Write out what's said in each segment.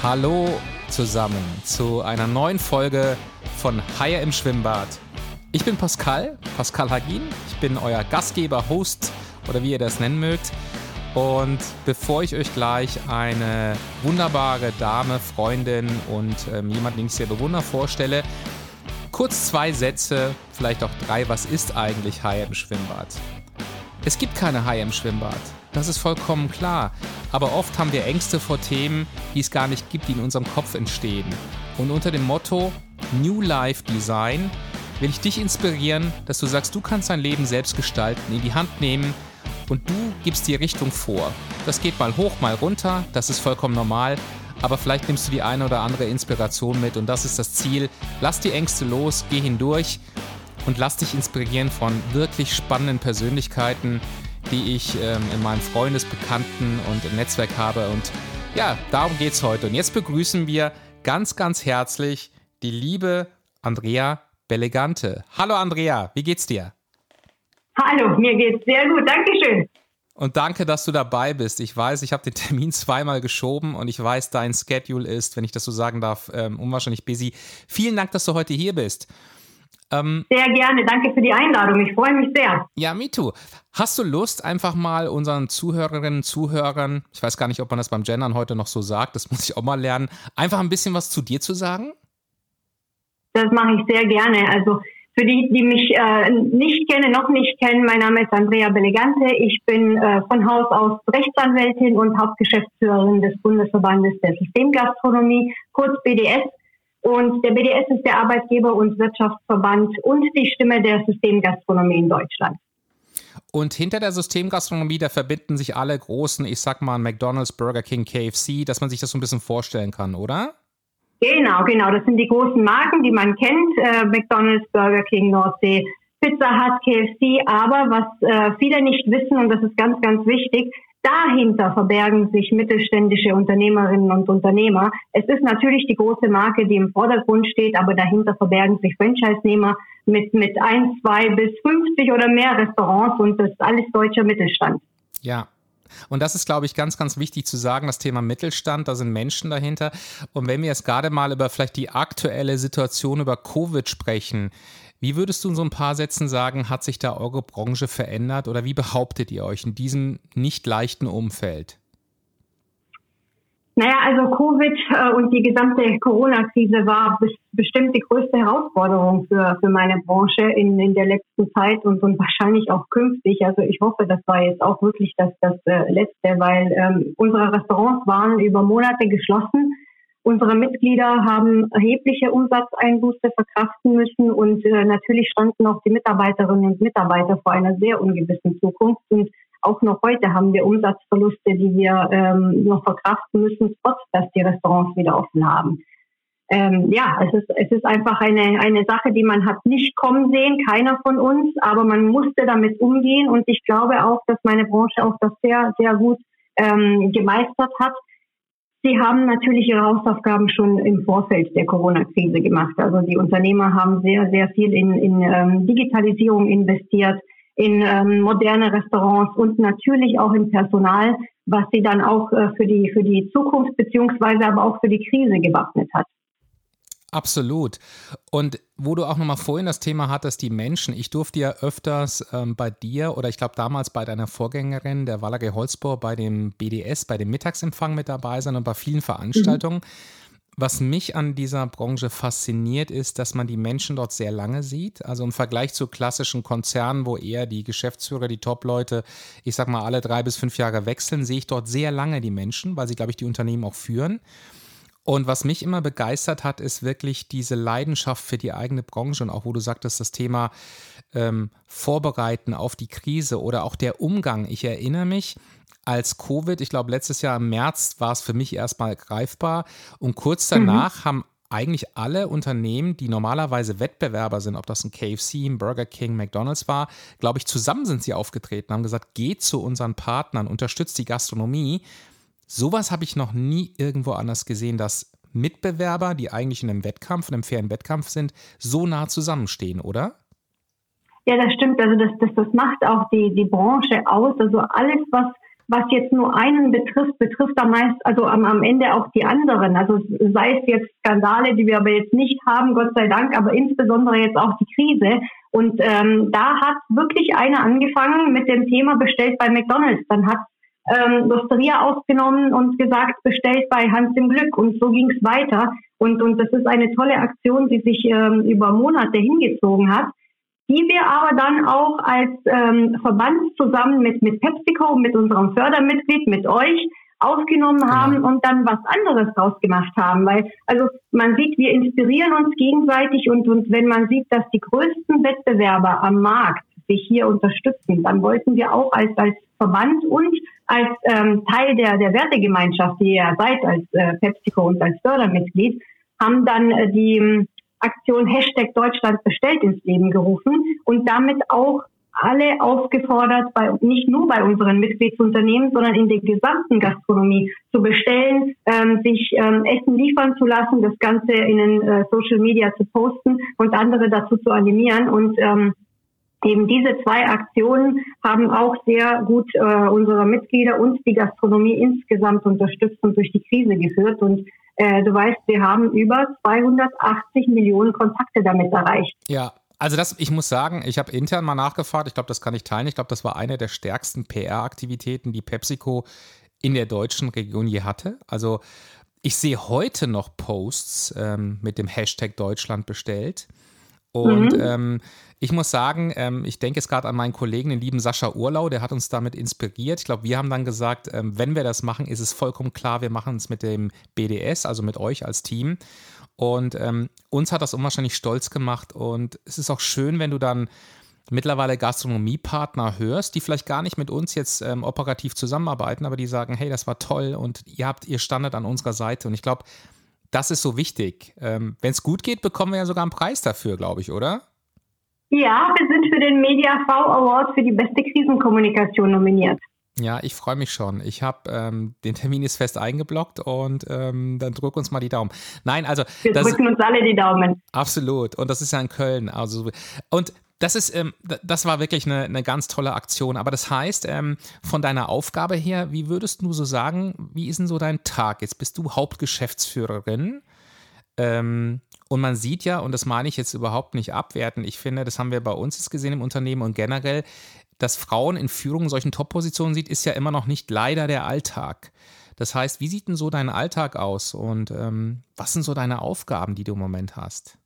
Hallo zusammen zu einer neuen Folge von Haie im Schwimmbad. Ich bin Pascal, Pascal Hagin. Ich bin euer Gastgeber, Host oder wie ihr das nennen mögt. Und bevor ich euch gleich eine wunderbare Dame, Freundin und ähm, jemanden, den ich sehr bewundere, vorstelle, kurz zwei Sätze, vielleicht auch drei. Was ist eigentlich Haie im Schwimmbad? Es gibt keine Haie im Schwimmbad. Das ist vollkommen klar. Aber oft haben wir Ängste vor Themen, die es gar nicht gibt, die in unserem Kopf entstehen. Und unter dem Motto New Life Design will ich dich inspirieren, dass du sagst, du kannst dein Leben selbst gestalten, in die Hand nehmen und du gibst die Richtung vor. Das geht mal hoch, mal runter, das ist vollkommen normal, aber vielleicht nimmst du die eine oder andere Inspiration mit und das ist das Ziel. Lass die Ängste los, geh hindurch und lass dich inspirieren von wirklich spannenden Persönlichkeiten, die ich ähm, in meinem Freundesbekannten und im Netzwerk habe. Und ja, darum geht es heute. Und jetzt begrüßen wir ganz, ganz herzlich die liebe Andrea Bellegante. Hallo Andrea, wie geht's dir? Hallo, mir geht's sehr gut, Dankeschön. Und danke, dass du dabei bist. Ich weiß, ich habe den Termin zweimal geschoben und ich weiß, dein Schedule ist, wenn ich das so sagen darf, ähm, unwahrscheinlich busy. Vielen Dank, dass du heute hier bist. Ähm, sehr gerne, danke für die Einladung. Ich freue mich sehr. Ja, me too. Hast du Lust, einfach mal unseren Zuhörerinnen, Zuhörern, ich weiß gar nicht, ob man das beim Gendern heute noch so sagt, das muss ich auch mal lernen, einfach ein bisschen was zu dir zu sagen? Das mache ich sehr gerne. Also für die, die mich äh, nicht kennen, noch nicht kennen, mein Name ist Andrea Belegante. Ich bin äh, von Haus aus Rechtsanwältin und Hauptgeschäftsführerin des Bundesverbandes der Systemgastronomie, kurz BDS. Und der BDS ist der Arbeitgeber und Wirtschaftsverband und die Stimme der Systemgastronomie in Deutschland. Und hinter der Systemgastronomie, da verbinden sich alle großen, ich sag mal McDonald's, Burger King, KFC, dass man sich das so ein bisschen vorstellen kann, oder? Genau, genau. Das sind die großen Marken, die man kennt. Äh, McDonald's, Burger King, Nordsee, Pizza Hut, KFC. Aber was äh, viele nicht wissen, und das ist ganz, ganz wichtig, Dahinter verbergen sich mittelständische Unternehmerinnen und Unternehmer. Es ist natürlich die große Marke, die im Vordergrund steht, aber dahinter verbergen sich Franchise-Nehmer mit, mit ein, zwei bis 50 oder mehr Restaurants und das ist alles deutscher Mittelstand. Ja, und das ist, glaube ich, ganz, ganz wichtig zu sagen, das Thema Mittelstand, da sind Menschen dahinter. Und wenn wir jetzt gerade mal über vielleicht die aktuelle Situation über Covid sprechen, wie würdest du in so ein paar Sätzen sagen, hat sich da eure Branche verändert oder wie behauptet ihr euch in diesem nicht leichten Umfeld? Naja, also Covid äh, und die gesamte Corona-Krise war bestimmt die größte Herausforderung für, für meine Branche in, in der letzten Zeit und, und wahrscheinlich auch künftig. Also ich hoffe, das war jetzt auch wirklich das, das äh, Letzte, weil ähm, unsere Restaurants waren über Monate geschlossen Unsere Mitglieder haben erhebliche Umsatzeinbuße verkraften müssen und äh, natürlich standen auch die Mitarbeiterinnen und Mitarbeiter vor einer sehr ungewissen Zukunft. Und auch noch heute haben wir Umsatzverluste, die wir ähm, noch verkraften müssen, trotz dass die Restaurants wieder offen haben. Ähm, ja, es ist, es ist einfach eine, eine Sache, die man hat nicht kommen sehen, keiner von uns, aber man musste damit umgehen und ich glaube auch, dass meine Branche auch das sehr, sehr gut ähm, gemeistert hat. Sie haben natürlich ihre Hausaufgaben schon im Vorfeld der Corona-Krise gemacht. Also die Unternehmer haben sehr, sehr viel in, in ähm, Digitalisierung investiert, in ähm, moderne Restaurants und natürlich auch in Personal, was sie dann auch äh, für die für die Zukunft beziehungsweise aber auch für die Krise gewappnet hat. Absolut. Und wo du auch nochmal vorhin das Thema hattest, die Menschen. Ich durfte ja öfters ähm, bei dir oder ich glaube damals bei deiner Vorgängerin, der Wallerge Holzbohr, bei dem BDS, bei dem Mittagsempfang mit dabei sein und bei vielen Veranstaltungen. Mhm. Was mich an dieser Branche fasziniert, ist, dass man die Menschen dort sehr lange sieht. Also im Vergleich zu klassischen Konzernen, wo eher die Geschäftsführer, die Top-Leute, ich sag mal, alle drei bis fünf Jahre wechseln, sehe ich dort sehr lange die Menschen, weil sie, glaube ich, die Unternehmen auch führen. Und was mich immer begeistert hat, ist wirklich diese Leidenschaft für die eigene Branche und auch, wo du sagtest, das Thema ähm, Vorbereiten auf die Krise oder auch der Umgang. Ich erinnere mich, als Covid, ich glaube letztes Jahr im März war es für mich erstmal greifbar und kurz mhm. danach mhm. haben eigentlich alle Unternehmen, die normalerweise Wettbewerber sind, ob das ein KFC, ein Burger King, McDonald's war, glaube ich, zusammen sind sie aufgetreten, haben gesagt, geht zu unseren Partnern, unterstützt die Gastronomie, Sowas habe ich noch nie irgendwo anders gesehen, dass Mitbewerber, die eigentlich in einem Wettkampf, in einem fairen Wettkampf sind, so nah zusammenstehen, oder? Ja, das stimmt. Also das, das, das macht auch die, die Branche aus. Also alles, was was jetzt nur einen betrifft, betrifft am meist, also am, am Ende auch die anderen. Also sei es jetzt Skandale, die wir aber jetzt nicht haben, Gott sei Dank, aber insbesondere jetzt auch die Krise. Und ähm, da hat wirklich einer angefangen mit dem Thema bestellt bei McDonald's. Dann hat ähm, Losteria ausgenommen und gesagt, bestellt bei Hans im Glück. Und so ging es weiter. Und, und das ist eine tolle Aktion, die sich ähm, über Monate hingezogen hat die wir aber dann auch als ähm, Verband zusammen mit, mit PepsiCo, mit unserem Fördermitglied, mit euch aufgenommen genau. haben und dann was anderes draus gemacht haben. Weil, also man sieht, wir inspirieren uns gegenseitig und, und wenn man sieht, dass die größten Wettbewerber am Markt sich hier unterstützen, dann wollten wir auch als, als Verband und als ähm, Teil der, der Wertegemeinschaft, die ihr seid als äh, PepsiCo und als Fördermitglied, haben dann äh, die Aktion Hashtag Deutschland bestellt ins Leben gerufen und damit auch alle aufgefordert, bei, nicht nur bei unseren Mitgliedsunternehmen, sondern in der gesamten Gastronomie zu bestellen, ähm, sich ähm, Essen liefern zu lassen, das Ganze in den äh, Social Media zu posten und andere dazu zu animieren. Und ähm, eben diese zwei Aktionen haben auch sehr gut äh, unsere Mitglieder und die Gastronomie insgesamt unterstützt und durch die Krise geführt. Und äh, du weißt, wir haben über 280 Millionen Kontakte damit erreicht. Ja, also das, ich muss sagen, ich habe intern mal nachgefragt, ich glaube, das kann ich teilen. Ich glaube, das war eine der stärksten PR-Aktivitäten, die PepsiCo in der deutschen Region je hatte. Also ich sehe heute noch Posts ähm, mit dem Hashtag Deutschland bestellt. Und mhm. ähm, ich muss sagen, ähm, ich denke jetzt gerade an meinen Kollegen, den lieben Sascha Urlau, der hat uns damit inspiriert. Ich glaube, wir haben dann gesagt, ähm, wenn wir das machen, ist es vollkommen klar, wir machen es mit dem BDS, also mit euch als Team. Und ähm, uns hat das unwahrscheinlich stolz gemacht. Und es ist auch schön, wenn du dann mittlerweile Gastronomiepartner hörst, die vielleicht gar nicht mit uns jetzt ähm, operativ zusammenarbeiten, aber die sagen, hey, das war toll und ihr habt ihr Standard an unserer Seite. Und ich glaube, das ist so wichtig. Ähm, Wenn es gut geht, bekommen wir ja sogar einen Preis dafür, glaube ich, oder? Ja, wir sind für den Media V Award für die beste Krisenkommunikation nominiert. Ja, ich freue mich schon. Ich habe ähm, den Termin ist fest eingeblockt und ähm, dann drück uns mal die Daumen. Nein, also wir drücken uns alle die Daumen. Absolut. Und das ist ja in Köln. Also und das ist, ähm, das war wirklich eine, eine, ganz tolle Aktion. Aber das heißt, ähm, von deiner Aufgabe her, wie würdest du so sagen, wie ist denn so dein Tag? Jetzt bist du Hauptgeschäftsführerin. Ähm, und man sieht ja, und das meine ich jetzt überhaupt nicht abwerten, ich finde, das haben wir bei uns jetzt gesehen im Unternehmen und generell, dass Frauen in Führung in solchen Top-Positionen sieht, ist ja immer noch nicht leider der Alltag. Das heißt, wie sieht denn so dein Alltag aus und ähm, was sind so deine Aufgaben, die du im Moment hast?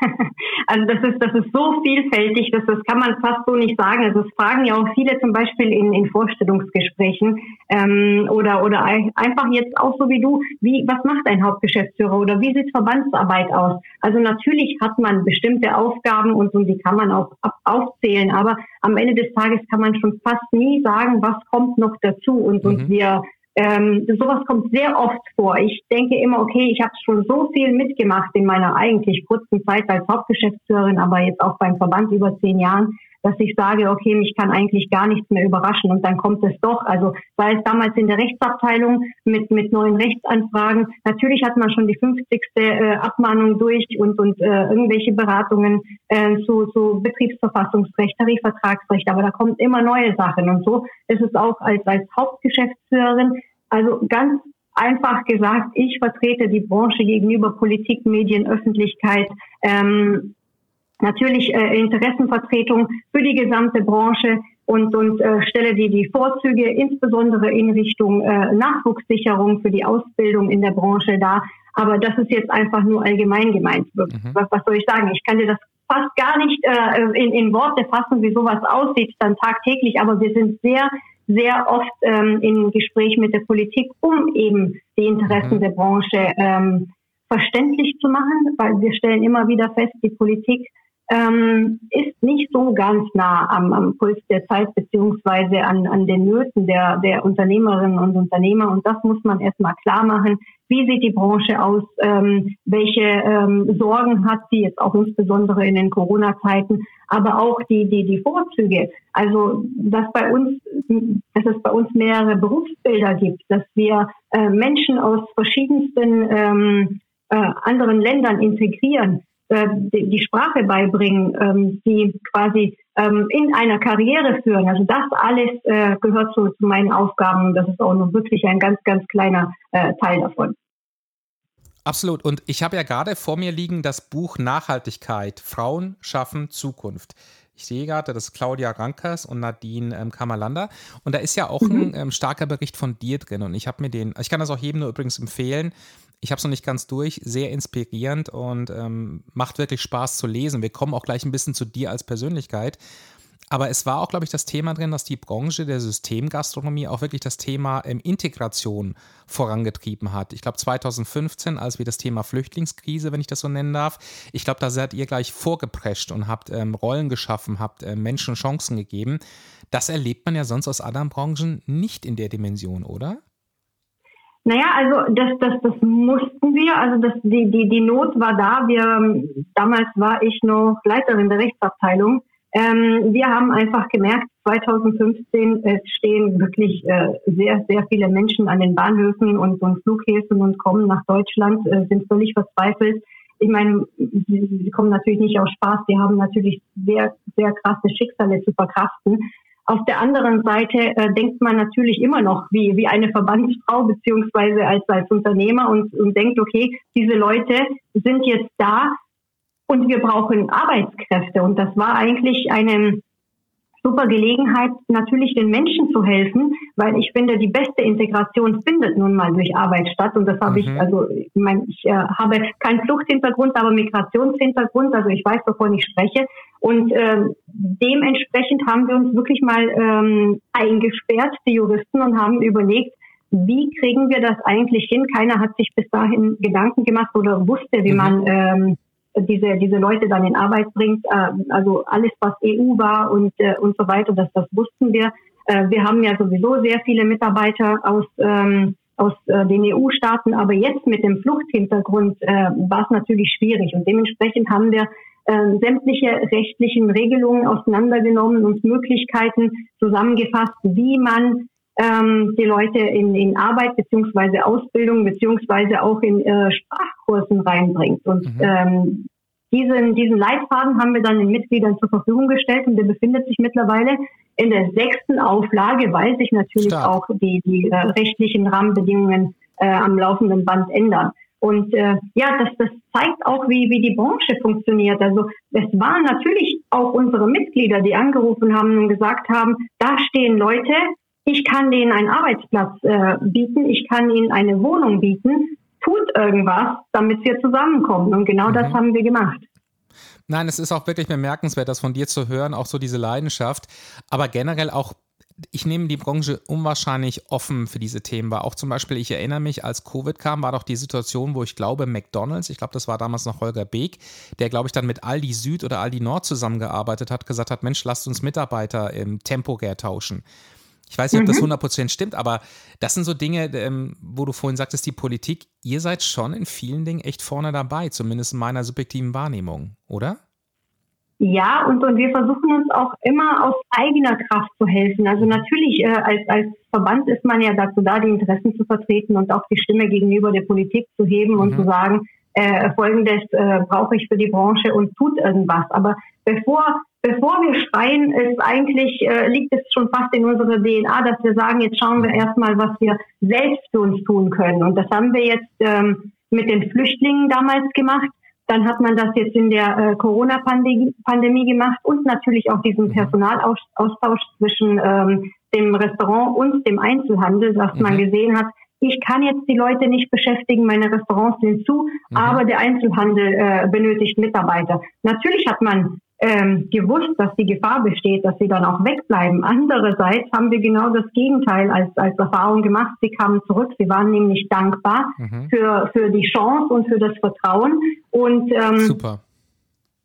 Also das ist, das ist so vielfältig, dass das kann man fast so nicht sagen. Also es fragen ja auch viele zum Beispiel in, in Vorstellungsgesprächen ähm, oder oder einfach jetzt auch so wie du, wie was macht ein Hauptgeschäftsführer oder wie sieht Verbandsarbeit aus? Also natürlich hat man bestimmte Aufgaben und, und die kann man auch aufzählen, aber am Ende des Tages kann man schon fast nie sagen, was kommt noch dazu und, mhm. und wir ähm, sowas kommt sehr oft vor. Ich denke immer, okay, ich habe schon so viel mitgemacht in meiner eigentlich kurzen Zeit als Hauptgeschäftsführerin, aber jetzt auch beim Verband über zehn Jahren, dass ich sage, okay, mich kann eigentlich gar nichts mehr überraschen und dann kommt es doch. Also sei es damals in der Rechtsabteilung mit, mit neuen Rechtsanfragen. Natürlich hat man schon die 50. Äh, Abmahnung durch und, und äh, irgendwelche Beratungen äh, zu, zu Betriebsverfassungsrecht, Tarifvertragsrecht, aber da kommen immer neue Sachen und so ist es auch als, als Hauptgeschäftsführerin. Also ganz einfach gesagt, ich vertrete die Branche gegenüber Politik, Medien, Öffentlichkeit. Ähm, natürlich äh, Interessenvertretung für die gesamte Branche und, und äh, stelle die, die Vorzüge insbesondere in Richtung äh, Nachwuchssicherung für die Ausbildung in der Branche dar. Aber das ist jetzt einfach nur allgemein gemeint. Mhm. Was, was soll ich sagen? Ich kann dir das fast gar nicht äh, in, in Worte fassen, wie sowas aussieht dann tagtäglich, aber wir sind sehr sehr oft ähm, in Gespräch mit der Politik, um eben die Interessen mhm. der Branche ähm, verständlich zu machen, weil wir stellen immer wieder fest, die Politik ähm, ist nicht so ganz nah am, am Puls der Zeit beziehungsweise an, an den Nöten der, der Unternehmerinnen und Unternehmer. Und das muss man erstmal klar machen. Wie sieht die Branche aus? Ähm, welche ähm, Sorgen hat sie jetzt auch insbesondere in den Corona-Zeiten? Aber auch die, die, die Vorzüge. Also, dass bei uns, dass es bei uns mehrere Berufsbilder gibt, dass wir äh, Menschen aus verschiedensten ähm, äh, anderen Ländern integrieren äh, die Sprache beibringen, ähm, die quasi ähm, in einer Karriere führen. Also das alles äh, gehört zu, zu meinen Aufgaben. Das ist auch nur wirklich ein ganz, ganz kleiner äh, Teil davon. Absolut. Und ich habe ja gerade vor mir liegen das Buch Nachhaltigkeit. Frauen schaffen Zukunft. Ich sehe gerade, das ist Claudia Rankers und Nadine ähm, Kammerlander. Und da ist ja auch mhm. ein ähm, starker Bericht von dir drin. Und ich habe mir den, ich kann das auch jedem nur übrigens empfehlen. Ich habe es noch nicht ganz durch, sehr inspirierend und ähm, macht wirklich Spaß zu lesen. Wir kommen auch gleich ein bisschen zu dir als Persönlichkeit. Aber es war auch, glaube ich, das Thema drin, dass die Branche der Systemgastronomie auch wirklich das Thema ähm, Integration vorangetrieben hat. Ich glaube 2015, als wir das Thema Flüchtlingskrise, wenn ich das so nennen darf, ich glaube, da seid ihr gleich vorgeprescht und habt ähm, Rollen geschaffen, habt äh, Menschen Chancen gegeben. Das erlebt man ja sonst aus anderen Branchen nicht in der Dimension, oder? Naja, also das, das, das mussten wir, also das, die, die, die Not war da. Wir, damals war ich noch Leiterin der Rechtsabteilung ähm, wir haben einfach gemerkt, 2015 äh, stehen wirklich äh, sehr, sehr viele Menschen an den Bahnhöfen und, und Flughäfen und kommen nach Deutschland, äh, sind völlig verzweifelt. Ich meine, sie, sie kommen natürlich nicht aus Spaß, sie haben natürlich sehr, sehr krasse Schicksale zu verkraften. Auf der anderen Seite äh, denkt man natürlich immer noch wie, wie eine Verbandsfrau beziehungsweise als, als Unternehmer und, und denkt, okay, diese Leute sind jetzt da, und wir brauchen Arbeitskräfte. Und das war eigentlich eine super Gelegenheit, natürlich den Menschen zu helfen, weil ich finde, die beste Integration findet nun mal durch Arbeit statt. Und das habe mhm. ich, also ich, mein, ich äh, habe keinen Fluchthintergrund, aber Migrationshintergrund, also ich weiß, wovon ich spreche. Und äh, dementsprechend haben wir uns wirklich mal ähm, eingesperrt, die Juristen, und haben überlegt, wie kriegen wir das eigentlich hin? Keiner hat sich bis dahin Gedanken gemacht oder wusste, wie mhm. man ähm, diese, diese Leute dann in Arbeit bringt. Äh, also alles, was EU war und, äh, und so weiter, das, das wussten wir. Äh, wir haben ja sowieso sehr viele Mitarbeiter aus, ähm, aus äh, den EU-Staaten, aber jetzt mit dem Fluchthintergrund äh, war es natürlich schwierig und dementsprechend haben wir äh, sämtliche rechtlichen Regelungen auseinandergenommen und Möglichkeiten zusammengefasst, wie man ähm, die Leute in, in Arbeit beziehungsweise Ausbildung beziehungsweise auch in äh, Sprachkursen reinbringt. Und mhm. ähm, diesen, diesen Leitfaden haben wir dann den Mitgliedern zur Verfügung gestellt und der befindet sich mittlerweile in der sechsten Auflage, weil sich natürlich Stark. auch die, die äh, rechtlichen Rahmenbedingungen äh, am laufenden Band ändern. Und äh, ja, das, das zeigt auch, wie, wie die Branche funktioniert. Also es waren natürlich auch unsere Mitglieder, die angerufen haben und gesagt haben, da stehen Leute, ich kann denen einen Arbeitsplatz äh, bieten, ich kann ihnen eine Wohnung bieten, tut irgendwas, damit wir zusammenkommen. Und genau mhm. das haben wir gemacht. Nein, es ist auch wirklich bemerkenswert, das von dir zu hören, auch so diese Leidenschaft, aber generell auch ich nehme die Branche unwahrscheinlich offen für diese Themen wahr. Auch zum Beispiel, ich erinnere mich, als Covid kam, war doch die Situation, wo ich glaube, McDonalds, ich glaube, das war damals noch Holger Beek, der, glaube ich, dann mit Aldi Süd oder Aldi Nord zusammengearbeitet hat, gesagt hat, Mensch, lasst uns Mitarbeiter im Temporär tauschen. Ich weiß nicht, ob das 100% mhm. stimmt, aber das sind so Dinge, ähm, wo du vorhin sagtest, die Politik, ihr seid schon in vielen Dingen echt vorne dabei, zumindest in meiner subjektiven Wahrnehmung, oder? Ja, und, und wir versuchen uns auch immer aus eigener Kraft zu helfen. Also natürlich, äh, als, als Verband ist man ja dazu da, die Interessen zu vertreten und auch die Stimme gegenüber der Politik zu heben mhm. und zu sagen, äh, folgendes äh, brauche ich für die Branche und tut irgendwas. Aber bevor bevor wir schreien, ist eigentlich, äh, liegt es schon fast in unserer DNA, dass wir sagen, jetzt schauen wir erstmal, was wir selbst für uns tun können. Und das haben wir jetzt ähm, mit den Flüchtlingen damals gemacht. Dann hat man das jetzt in der äh, Corona-Pandemie gemacht und natürlich auch diesen mhm. Personalaustausch zwischen ähm, dem Restaurant und dem Einzelhandel, dass mhm. man gesehen hat, ich kann jetzt die Leute nicht beschäftigen, meine Restaurants sind zu, mhm. aber der Einzelhandel äh, benötigt Mitarbeiter. Natürlich hat man ähm, gewusst, dass die Gefahr besteht, dass sie dann auch wegbleiben. Andererseits haben wir genau das Gegenteil als, als Erfahrung gemacht. Sie kamen zurück, sie waren nämlich dankbar mhm. für, für die Chance und für das Vertrauen. Und ähm, Super.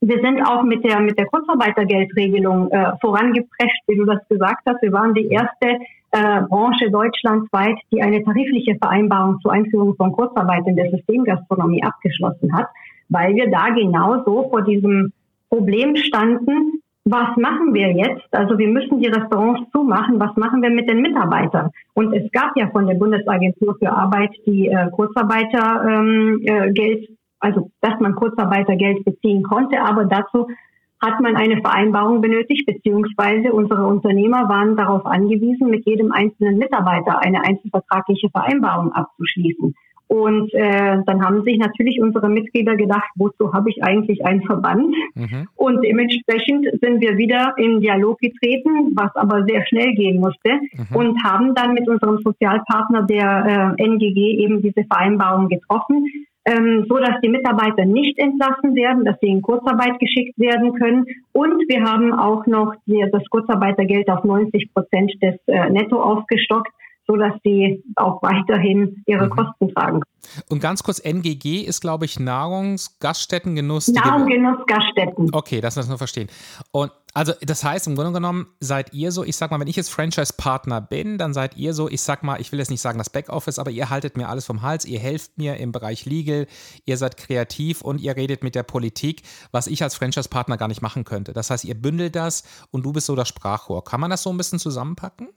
Wir sind auch mit der, mit der Kurzarbeitergeldregelung äh, vorangeprescht, wie du das gesagt hast. Wir waren die erste äh, Branche deutschlandweit, die eine tarifliche Vereinbarung zur Einführung von Kurzarbeit in der Systemgastronomie abgeschlossen hat, weil wir da genauso vor diesem Problem standen, was machen wir jetzt? Also wir müssen die Restaurants zumachen, was machen wir mit den Mitarbeitern? Und es gab ja von der Bundesagentur für Arbeit die äh, Kurzarbeitergeld, ähm, äh, also dass man Kurzarbeitergeld beziehen konnte, aber dazu hat man eine Vereinbarung benötigt, beziehungsweise unsere Unternehmer waren darauf angewiesen, mit jedem einzelnen Mitarbeiter eine einzelvertragliche Vereinbarung abzuschließen. Und äh, dann haben sich natürlich unsere Mitglieder gedacht, wozu habe ich eigentlich einen Verband? Mhm. Und dementsprechend sind wir wieder in Dialog getreten, was aber sehr schnell gehen musste mhm. und haben dann mit unserem Sozialpartner der äh, NGG eben diese Vereinbarung getroffen, ähm, so dass die Mitarbeiter nicht entlassen werden, dass sie in Kurzarbeit geschickt werden können. Und wir haben auch noch die, das Kurzarbeitergeld auf 90 Prozent des äh, Netto aufgestockt so dass sie auch weiterhin ihre mhm. Kosten tragen. Und ganz kurz, NGG ist, glaube ich, Nahrungs-, Gaststätten, Genuss. Nahrung, Genuss, Gaststätten. Okay, das muss nur verstehen. Und also, das heißt, im Grunde genommen seid ihr so, ich sag mal, wenn ich jetzt Franchise-Partner bin, dann seid ihr so, ich sag mal, ich will jetzt nicht sagen das Backoffice, aber ihr haltet mir alles vom Hals, ihr helft mir im Bereich Legal, ihr seid kreativ und ihr redet mit der Politik, was ich als Franchise-Partner gar nicht machen könnte. Das heißt, ihr bündelt das und du bist so das Sprachrohr. Kann man das so ein bisschen zusammenpacken?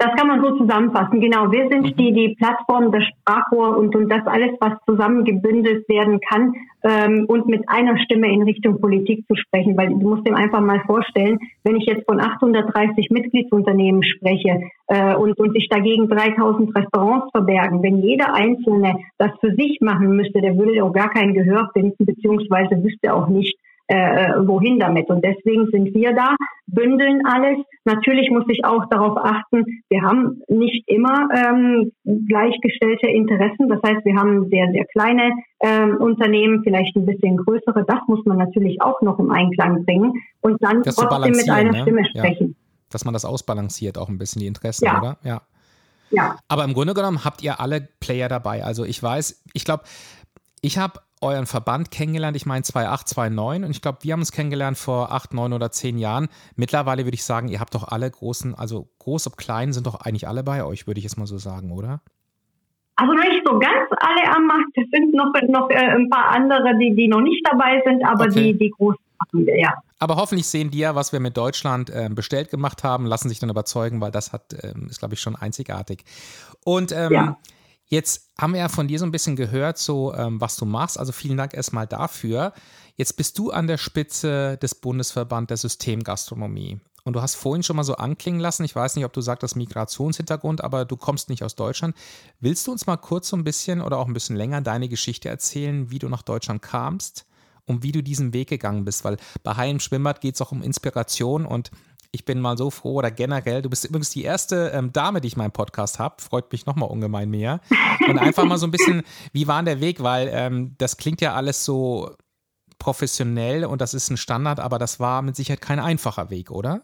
Das kann man so zusammenfassen. Genau, wir sind mhm. die, die Plattform, das Sprachrohr und, und das alles, was zusammengebündelt werden kann ähm, und mit einer Stimme in Richtung Politik zu sprechen. Weil du musst dir einfach mal vorstellen, wenn ich jetzt von 830 Mitgliedsunternehmen spreche äh, und, und sich dagegen 3000 Restaurants verbergen, wenn jeder Einzelne das für sich machen müsste, der würde auch gar kein Gehör finden, beziehungsweise wüsste auch nicht, äh, wohin damit. Und deswegen sind wir da, bündeln alles. Natürlich muss ich auch darauf achten, wir haben nicht immer ähm, gleichgestellte Interessen. Das heißt, wir haben sehr, sehr kleine ähm, Unternehmen, vielleicht ein bisschen größere. Das muss man natürlich auch noch im Einklang bringen und dann das trotzdem mit einer ne? Stimme sprechen. Ja. Dass man das ausbalanciert, auch ein bisschen die Interessen, ja. oder? Ja. Ja. Aber im Grunde genommen habt ihr alle Player dabei. Also ich weiß, ich glaube, ich habe euren Verband kennengelernt, ich meine 2008, 2009 und ich glaube, wir haben uns kennengelernt vor acht, neun oder zehn Jahren. Mittlerweile würde ich sagen, ihr habt doch alle großen, also groß und klein sind doch eigentlich alle bei euch, würde ich jetzt mal so sagen, oder? Also nicht so ganz alle am Markt, es sind noch, noch äh, ein paar andere, die, die noch nicht dabei sind, aber okay. die, die großen machen wir, ja. Aber hoffentlich sehen die ja, was wir mit Deutschland äh, bestellt gemacht haben, lassen sich dann überzeugen, weil das hat, ähm, ist, glaube ich, schon einzigartig. Und ähm, ja. Jetzt haben wir ja von dir so ein bisschen gehört, so ähm, was du machst. Also vielen Dank erstmal dafür. Jetzt bist du an der Spitze des Bundesverband der Systemgastronomie. Und du hast vorhin schon mal so anklingen lassen, ich weiß nicht, ob du sagst, das Migrationshintergrund, aber du kommst nicht aus Deutschland. Willst du uns mal kurz so ein bisschen oder auch ein bisschen länger deine Geschichte erzählen, wie du nach Deutschland kamst und wie du diesen Weg gegangen bist? Weil bei Heim Schwimmbad geht es auch um Inspiration und ich bin mal so froh oder generell, du bist übrigens die erste ähm, Dame, die ich meinen Podcast habe, freut mich nochmal ungemein mehr. Und einfach mal so ein bisschen, wie war der Weg, weil ähm, das klingt ja alles so professionell und das ist ein Standard, aber das war mit Sicherheit kein einfacher Weg, oder?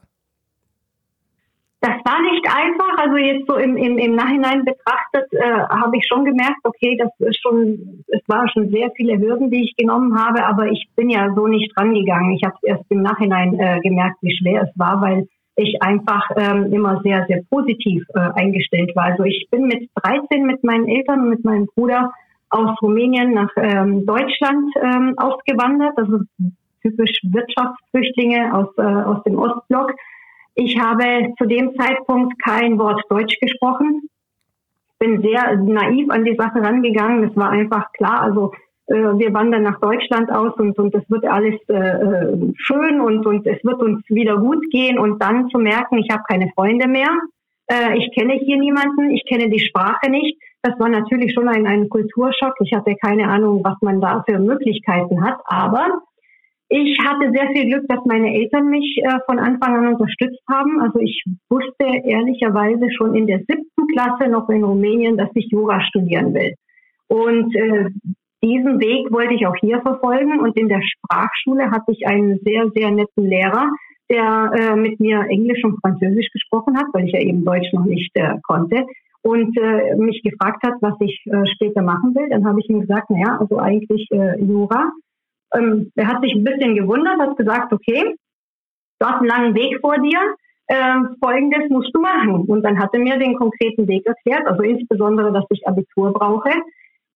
Das war nicht einfach. Also jetzt so im, im, im Nachhinein betrachtet äh, habe ich schon gemerkt, okay, das ist schon, es waren schon sehr viele Hürden, die ich genommen habe, aber ich bin ja so nicht rangegangen. Ich habe erst im Nachhinein äh, gemerkt, wie schwer es war, weil ich einfach ähm, immer sehr, sehr positiv äh, eingestellt war. Also ich bin mit 13 mit meinen Eltern und mit meinem Bruder aus Rumänien nach ähm, Deutschland ähm, ausgewandert, also typisch Wirtschaftsflüchtlinge aus, äh, aus dem Ostblock. Ich habe zu dem Zeitpunkt kein Wort Deutsch gesprochen. Bin sehr naiv an die Sache rangegangen. Es war einfach klar, also äh, wir wandern nach Deutschland aus und, und es wird alles äh, äh, schön und, und es wird uns wieder gut gehen und dann zu merken, ich habe keine Freunde mehr, äh, ich kenne hier niemanden, ich kenne die Sprache nicht. Das war natürlich schon ein, ein Kulturschock. Ich hatte keine Ahnung, was man da für Möglichkeiten hat, aber ich hatte sehr viel Glück, dass meine Eltern mich äh, von Anfang an unterstützt haben. Also ich wusste ehrlicherweise schon in der siebten Klasse noch in Rumänien, dass ich Jura studieren will. Und äh, diesen Weg wollte ich auch hier verfolgen. Und in der Sprachschule hatte ich einen sehr, sehr netten Lehrer, der äh, mit mir Englisch und Französisch gesprochen hat, weil ich ja eben Deutsch noch nicht äh, konnte. Und äh, mich gefragt hat, was ich äh, später machen will. Dann habe ich ihm gesagt, naja, also eigentlich äh, Jura. Ähm, er hat sich ein bisschen gewundert, hat gesagt, okay, du hast einen langen Weg vor dir, äh, folgendes musst du machen. Und dann hat er mir den konkreten Weg erklärt, also insbesondere, dass ich Abitur brauche.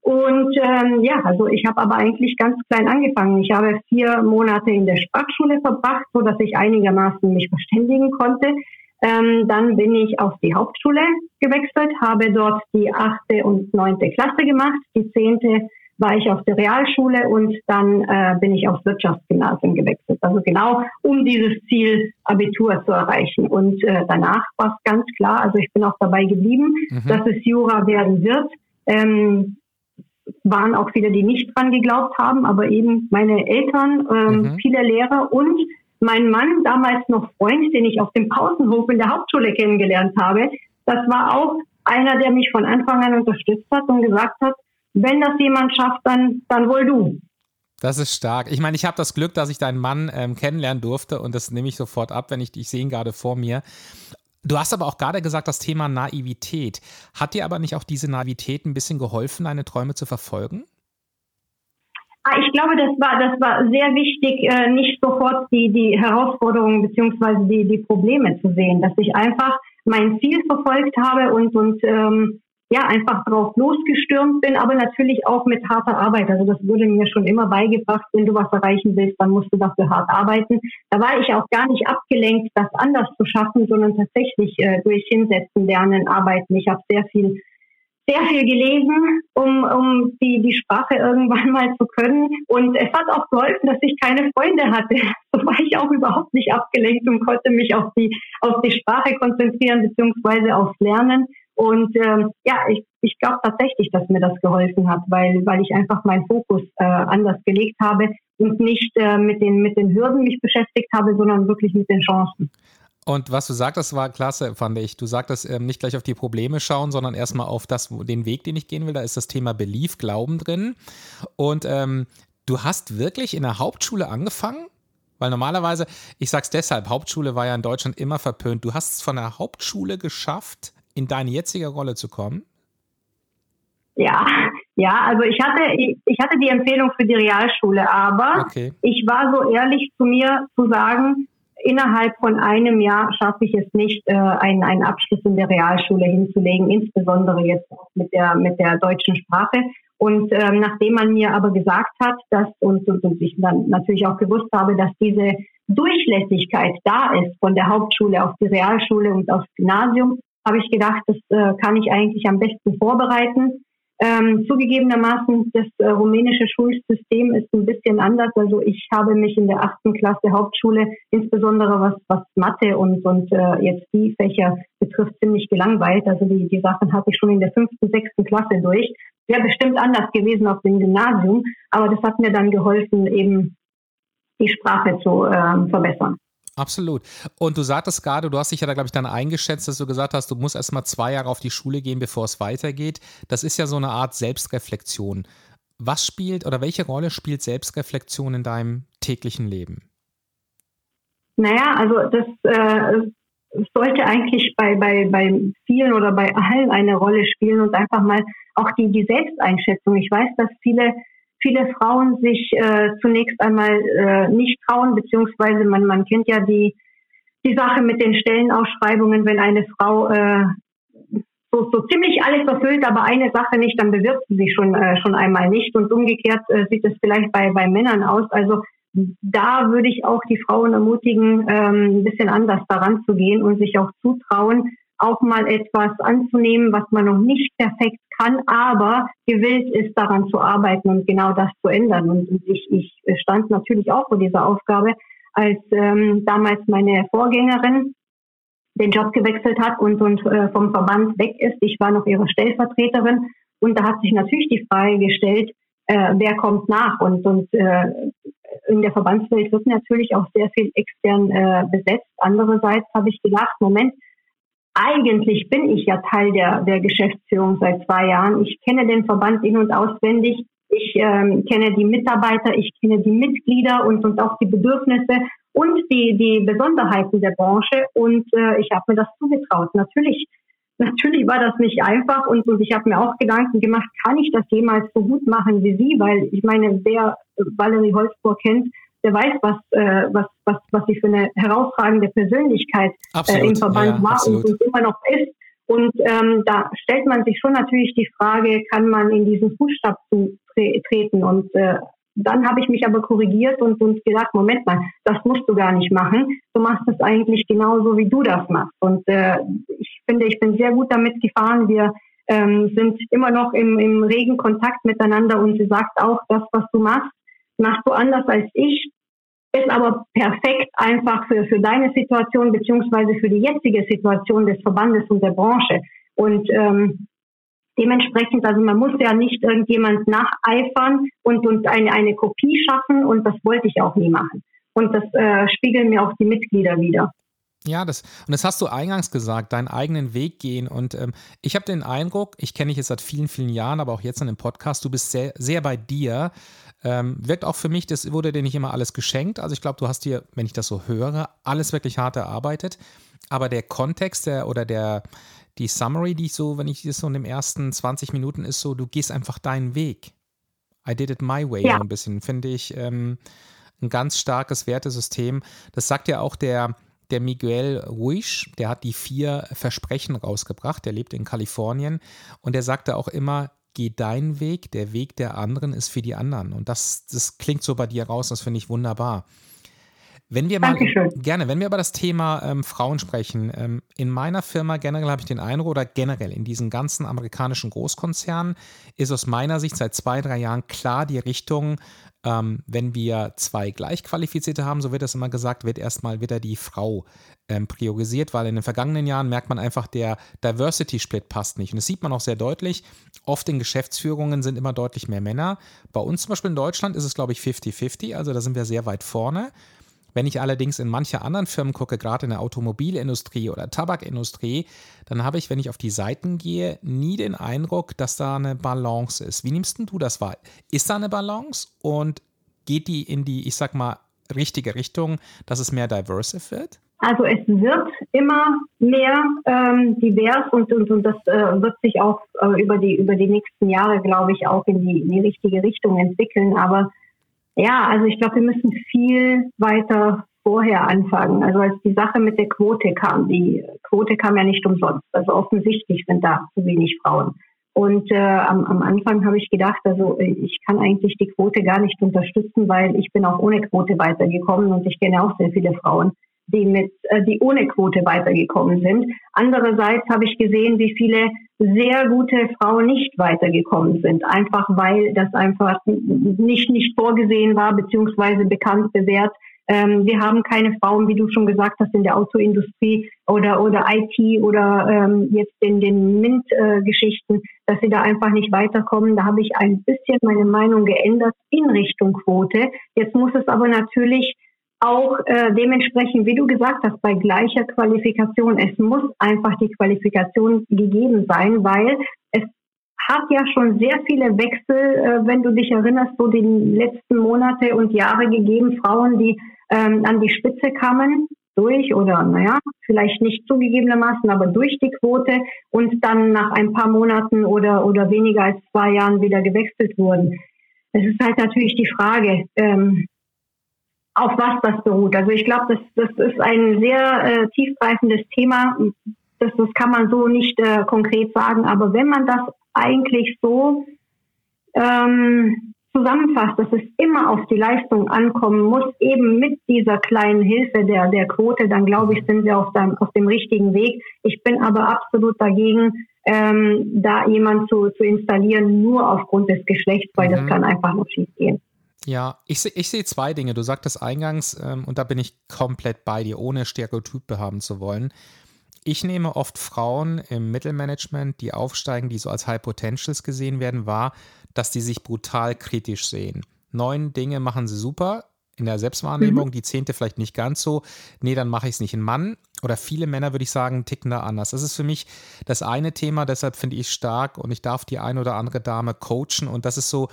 Und ähm, ja, also ich habe aber eigentlich ganz klein angefangen. Ich habe vier Monate in der Sprachschule verbracht, so dass ich einigermaßen mich verständigen konnte. Ähm, dann bin ich auf die Hauptschule gewechselt, habe dort die achte und neunte Klasse gemacht. Die zehnte war ich auf der Realschule und dann äh, bin ich aufs Wirtschaftsgymnasium gewechselt. Also genau, um dieses Ziel Abitur zu erreichen. Und äh, danach war es ganz klar, also ich bin auch dabei geblieben, mhm. dass es Jura werden wird. Ähm, waren auch viele, die nicht dran geglaubt haben, aber eben meine Eltern, ähm, mhm. viele Lehrer und mein Mann, damals noch Freund, den ich auf dem Pausenhof in der Hauptschule kennengelernt habe, das war auch einer, der mich von Anfang an unterstützt hat und gesagt hat, wenn das jemand schafft, dann, dann wohl du. Das ist stark. Ich meine, ich habe das Glück, dass ich deinen Mann ähm, kennenlernen durfte und das nehme ich sofort ab, wenn ich, ich sehe ihn gerade vor mir. Du hast aber auch gerade gesagt, das Thema Naivität. Hat dir aber nicht auch diese Naivität ein bisschen geholfen, deine Träume zu verfolgen? Ah, ich glaube, das war, das war sehr wichtig, äh, nicht sofort die, die Herausforderungen beziehungsweise die, die Probleme zu sehen, dass ich einfach mein Ziel verfolgt habe und, und ähm, ja, einfach drauf losgestürmt bin, aber natürlich auch mit harter Arbeit. Also das wurde mir schon immer beigebracht, wenn du was erreichen willst, dann musst du dafür hart arbeiten. Da war ich auch gar nicht abgelenkt, das anders zu schaffen, sondern tatsächlich äh, durch Hinsetzen, Lernen, Arbeiten. Ich habe sehr viel sehr viel gelesen, um, um die, die Sprache irgendwann mal zu können. Und es hat auch geholfen, dass ich keine Freunde hatte. So war ich auch überhaupt nicht abgelenkt und konnte mich auf die, auf die Sprache konzentrieren, beziehungsweise aufs Lernen. Und ähm, ja, ich, ich glaube tatsächlich, dass mir das geholfen hat, weil, weil ich einfach meinen Fokus äh, anders gelegt habe und nicht äh, mit, den, mit den Hürden mich beschäftigt habe, sondern wirklich mit den Chancen. Und was du sagtest, war klasse, fand ich. Du sagtest ähm, nicht gleich auf die Probleme schauen, sondern erstmal auf das, den Weg, den ich gehen will. Da ist das Thema Belief, Glauben drin. Und ähm, du hast wirklich in der Hauptschule angefangen? Weil normalerweise, ich sag's deshalb, Hauptschule war ja in Deutschland immer verpönt. Du hast es von der Hauptschule geschafft, in deine jetzige Rolle zu kommen? Ja, ja, also ich hatte, ich, ich hatte die Empfehlung für die Realschule, aber okay. ich war so ehrlich zu mir zu sagen, innerhalb von einem Jahr schaffe ich es nicht, äh, einen, einen Abschluss in der Realschule hinzulegen, insbesondere jetzt mit der, mit der deutschen Sprache. Und ähm, nachdem man mir aber gesagt hat, dass und, und, und ich dann natürlich auch gewusst habe, dass diese Durchlässigkeit da ist von der Hauptschule auf die Realschule und aufs Gymnasium, habe ich gedacht, das äh, kann ich eigentlich am besten vorbereiten. Ähm, zugegebenermaßen, das äh, rumänische Schulsystem ist ein bisschen anders. Also ich habe mich in der achten Klasse Hauptschule, insbesondere was, was Mathe und, und äh, jetzt die Fächer betrifft, ziemlich gelangweilt. Also die, die Sachen hatte ich schon in der fünften, sechsten Klasse durch. Wäre bestimmt anders gewesen auf dem Gymnasium, aber das hat mir dann geholfen, eben die Sprache zu äh, verbessern. Absolut. Und du sagtest gerade, du hast dich ja da, glaube ich, dann eingeschätzt, dass du gesagt hast, du musst erst mal zwei Jahre auf die Schule gehen, bevor es weitergeht. Das ist ja so eine Art Selbstreflexion. Was spielt oder welche Rolle spielt Selbstreflexion in deinem täglichen Leben? Naja, also das äh, sollte eigentlich bei, bei, bei vielen oder bei allen eine Rolle spielen und einfach mal auch die, die Selbsteinschätzung. Ich weiß, dass viele viele Frauen sich äh, zunächst einmal äh, nicht trauen, beziehungsweise man, man kennt ja die, die Sache mit den Stellenausschreibungen, wenn eine Frau äh, so, so ziemlich alles erfüllt, aber eine Sache nicht, dann bewirbt sie sich schon, äh, schon einmal nicht. Und umgekehrt äh, sieht es vielleicht bei, bei Männern aus. Also da würde ich auch die Frauen ermutigen, ähm, ein bisschen anders daran zu gehen und sich auch zutrauen, auch mal etwas anzunehmen, was man noch nicht perfekt kann, aber gewillt ist, daran zu arbeiten und genau das zu ändern. Und ich, ich stand natürlich auch vor dieser Aufgabe, als ähm, damals meine Vorgängerin den Job gewechselt hat und, und äh, vom Verband weg ist. Ich war noch ihre Stellvertreterin und da hat sich natürlich die Frage gestellt, äh, wer kommt nach? Und, und äh, in der Verbandswelt wird natürlich auch sehr viel extern äh, besetzt. Andererseits habe ich gedacht, Moment, eigentlich bin ich ja Teil der, der Geschäftsführung seit zwei Jahren. Ich kenne den Verband in- und auswendig. Ich ähm, kenne die Mitarbeiter, ich kenne die Mitglieder und, und auch die Bedürfnisse und die, die Besonderheiten der Branche. Und äh, ich habe mir das zugetraut. Natürlich, natürlich war das nicht einfach und, und ich habe mir auch Gedanken gemacht, kann ich das jemals so gut machen wie Sie? Weil ich meine, wer Valerie Holzburg kennt, der weiß, was, äh, was, was, was sie für eine herausragende Persönlichkeit äh, im Verband ja, war und, und, immer noch ist. Und ähm, da stellt man sich schon natürlich die Frage, kann man in diesen Fußstapfen tre treten? Und äh, dann habe ich mich aber korrigiert und, und gesagt, Moment mal, das musst du gar nicht machen. Du machst es eigentlich genauso, wie du das machst. Und äh, ich finde, ich bin sehr gut damit gefahren. Wir ähm, sind immer noch im, im regen Kontakt miteinander und sie sagt auch, das, was du machst, machst du anders als ich, ist aber perfekt einfach für, für deine Situation beziehungsweise für die jetzige Situation des Verbandes und der Branche. Und ähm, dementsprechend, also man muss ja nicht irgendjemand nacheifern und, und eine, eine Kopie schaffen und das wollte ich auch nie machen. Und das äh, spiegeln mir auch die Mitglieder wieder. Ja, das, und das hast du eingangs gesagt, deinen eigenen Weg gehen. Und ähm, ich habe den Eindruck, ich kenne dich jetzt seit vielen, vielen Jahren, aber auch jetzt in dem Podcast, du bist sehr, sehr bei dir. Ähm, wirkt auch für mich, das wurde dir nicht immer alles geschenkt. Also ich glaube, du hast dir, wenn ich das so höre, alles wirklich hart erarbeitet. Aber der Kontext der, oder der, die Summary, die ich so, wenn ich das so in den ersten 20 Minuten ist so, du gehst einfach deinen Weg. I did it my way, ja. so ein bisschen, finde ich ähm, ein ganz starkes Wertesystem. Das sagt ja auch der, der Miguel Ruiz, der hat die vier Versprechen rausgebracht, der lebt in Kalifornien und der sagte auch immer, geh deinen Weg, der Weg der anderen ist für die anderen. Und das, das klingt so bei dir raus, das finde ich wunderbar. Wenn wir mal Dankeschön. gerne, wenn wir über das Thema ähm, Frauen sprechen, ähm, in meiner Firma generell habe ich den Eindruck, oder generell in diesen ganzen amerikanischen Großkonzernen ist aus meiner Sicht seit zwei, drei Jahren klar die Richtung, ähm, wenn wir zwei Gleichqualifizierte haben, so wird das immer gesagt, wird erstmal wieder die Frau ähm, priorisiert, weil in den vergangenen Jahren merkt man einfach, der Diversity-Split passt nicht. Und das sieht man auch sehr deutlich. Oft in Geschäftsführungen sind immer deutlich mehr Männer. Bei uns zum Beispiel in Deutschland ist es, glaube ich, 50-50, also da sind wir sehr weit vorne. Wenn ich allerdings in manche anderen Firmen gucke, gerade in der Automobilindustrie oder Tabakindustrie, dann habe ich, wenn ich auf die Seiten gehe, nie den Eindruck, dass da eine Balance ist. Wie nimmst du das wahr? Ist da eine Balance und geht die in die, ich sag mal, richtige Richtung, dass es mehr diverse wird? Also es wird immer mehr ähm, divers und, und, und das äh, wird sich auch äh, über, die, über die nächsten Jahre, glaube ich, auch in die, in die richtige Richtung entwickeln. Aber ja, also ich glaube, wir müssen viel weiter vorher anfangen. Also als die Sache mit der Quote kam, die Quote kam ja nicht umsonst. Also offensichtlich sind da zu wenig Frauen. Und äh, am, am Anfang habe ich gedacht, also ich kann eigentlich die Quote gar nicht unterstützen, weil ich bin auch ohne Quote weitergekommen und ich kenne auch sehr viele Frauen, die mit, äh, die ohne Quote weitergekommen sind. Andererseits habe ich gesehen, wie viele sehr gute Frauen nicht weitergekommen sind, einfach weil das einfach nicht, nicht vorgesehen war, beziehungsweise bekannt bewährt. Ähm, wir haben keine Frauen, wie du schon gesagt hast, in der Autoindustrie oder, oder IT oder ähm, jetzt in den MINT-Geschichten, dass sie da einfach nicht weiterkommen. Da habe ich ein bisschen meine Meinung geändert in Richtung Quote. Jetzt muss es aber natürlich auch äh, dementsprechend, wie du gesagt hast, bei gleicher Qualifikation. Es muss einfach die Qualifikation gegeben sein, weil es hat ja schon sehr viele Wechsel, äh, wenn du dich erinnerst, so die letzten Monate und Jahre gegeben, Frauen, die ähm, an die Spitze kamen durch oder naja, vielleicht nicht zugegebenermaßen, aber durch die Quote und dann nach ein paar Monaten oder, oder weniger als zwei Jahren wieder gewechselt wurden. Es ist halt natürlich die Frage, ähm, auf was das beruht. Also ich glaube, das, das ist ein sehr äh, tiefgreifendes Thema. Das, das kann man so nicht äh, konkret sagen. Aber wenn man das eigentlich so ähm, zusammenfasst, dass es immer auf die Leistung ankommen muss, eben mit dieser kleinen Hilfe der, der Quote, dann glaube ich, sind wir auf, dem, auf dem richtigen Weg. Ich bin aber absolut dagegen, ähm, da jemand zu, zu installieren, nur aufgrund des Geschlechts, weil mhm. das kann einfach noch schief gehen. Ja, ich, ich sehe zwei Dinge. Du sagtest eingangs, ähm, und da bin ich komplett bei dir, ohne Stereotype haben zu wollen. Ich nehme oft Frauen im Mittelmanagement, die aufsteigen, die so als High Potentials gesehen werden, wahr, dass die sich brutal kritisch sehen. Neun Dinge machen sie super in der Selbstwahrnehmung, mhm. die zehnte vielleicht nicht ganz so. Nee, dann mache ich es nicht. Ein Mann oder viele Männer, würde ich sagen, ticken da anders. Das ist für mich das eine Thema, deshalb finde ich stark und ich darf die eine oder andere Dame coachen und das ist so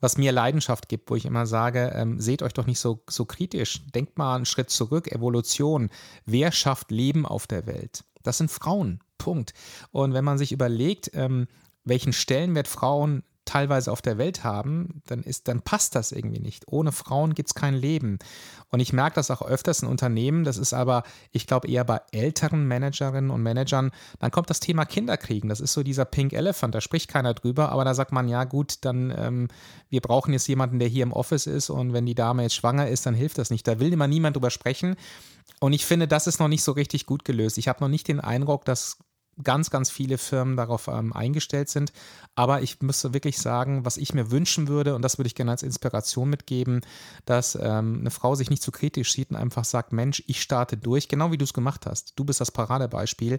was mir Leidenschaft gibt, wo ich immer sage, ähm, seht euch doch nicht so, so kritisch. Denkt mal einen Schritt zurück, Evolution. Wer schafft Leben auf der Welt? Das sind Frauen. Punkt. Und wenn man sich überlegt, ähm, welchen Stellenwert Frauen teilweise auf der Welt haben, dann ist, dann passt das irgendwie nicht. Ohne Frauen gibt es kein Leben. Und ich merke das auch öfters in Unternehmen, das ist aber, ich glaube, eher bei älteren Managerinnen und Managern, dann kommt das Thema Kinderkriegen. Das ist so dieser Pink Elephant, da spricht keiner drüber, aber da sagt man, ja gut, dann ähm, wir brauchen jetzt jemanden, der hier im Office ist und wenn die Dame jetzt schwanger ist, dann hilft das nicht. Da will immer niemand drüber sprechen. Und ich finde, das ist noch nicht so richtig gut gelöst. Ich habe noch nicht den Eindruck, dass ganz, ganz viele Firmen darauf ähm, eingestellt sind. Aber ich müsste wirklich sagen, was ich mir wünschen würde, und das würde ich gerne als Inspiration mitgeben, dass ähm, eine Frau sich nicht zu kritisch sieht und einfach sagt, Mensch, ich starte durch, genau wie du es gemacht hast. Du bist das Paradebeispiel.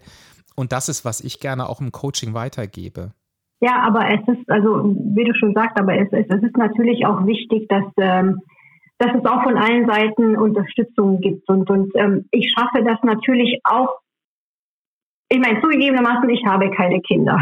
Und das ist, was ich gerne auch im Coaching weitergebe. Ja, aber es ist, also wie du schon sagst, aber es ist, es ist natürlich auch wichtig, dass, ähm, dass es auch von allen Seiten Unterstützung gibt. Und, und ähm, ich schaffe das natürlich auch ich meine, zugegebenermaßen, ich habe keine Kinder.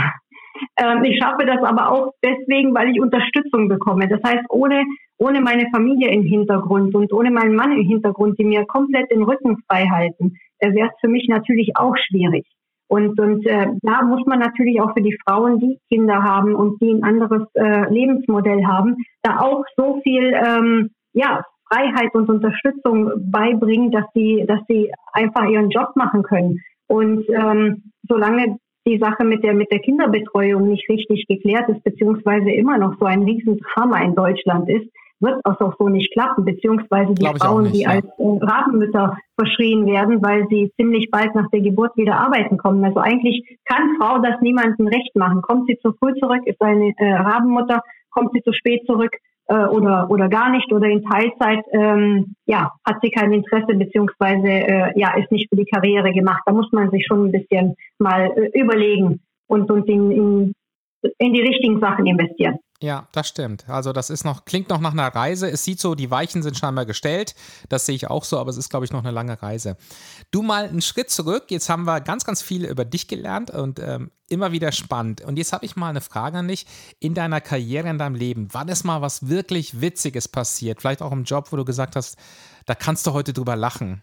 Ähm, ich schaffe das aber auch deswegen, weil ich Unterstützung bekomme. Das heißt, ohne, ohne meine Familie im Hintergrund und ohne meinen Mann im Hintergrund, die mir komplett den Rücken frei halten, äh, wäre es für mich natürlich auch schwierig. Und, und äh, da muss man natürlich auch für die Frauen, die Kinder haben und die ein anderes äh, Lebensmodell haben, da auch so viel ähm, ja, Freiheit und Unterstützung beibringen, dass sie, dass sie einfach ihren Job machen können. Und ähm, solange die Sache mit der, mit der Kinderbetreuung nicht richtig geklärt ist, beziehungsweise immer noch so ein Riesendrama in Deutschland ist, wird das auch so nicht klappen, beziehungsweise die Frauen, nicht, die ja. als äh, Rabenmütter verschrien werden, weil sie ziemlich bald nach der Geburt wieder arbeiten kommen. Also eigentlich kann Frau das niemandem recht machen. Kommt sie zu früh zurück, ist eine äh, Rabenmutter, kommt sie zu spät zurück, äh, oder, oder gar nicht oder in Teilzeit, ähm, ja, hat sie kein Interesse beziehungsweise äh, ja, ist nicht für die Karriere gemacht. Da muss man sich schon ein bisschen mal äh, überlegen und, und in, in, in die richtigen Sachen investieren. Ja, das stimmt. Also das ist noch, klingt noch nach einer Reise. Es sieht so, die Weichen sind scheinbar gestellt. Das sehe ich auch so, aber es ist, glaube ich, noch eine lange Reise. Du mal einen Schritt zurück. Jetzt haben wir ganz, ganz viel über dich gelernt und ähm, immer wieder spannend. Und jetzt habe ich mal eine Frage an dich. In deiner Karriere, in deinem Leben, wann ist mal was wirklich Witziges passiert? Vielleicht auch im Job, wo du gesagt hast, da kannst du heute drüber lachen.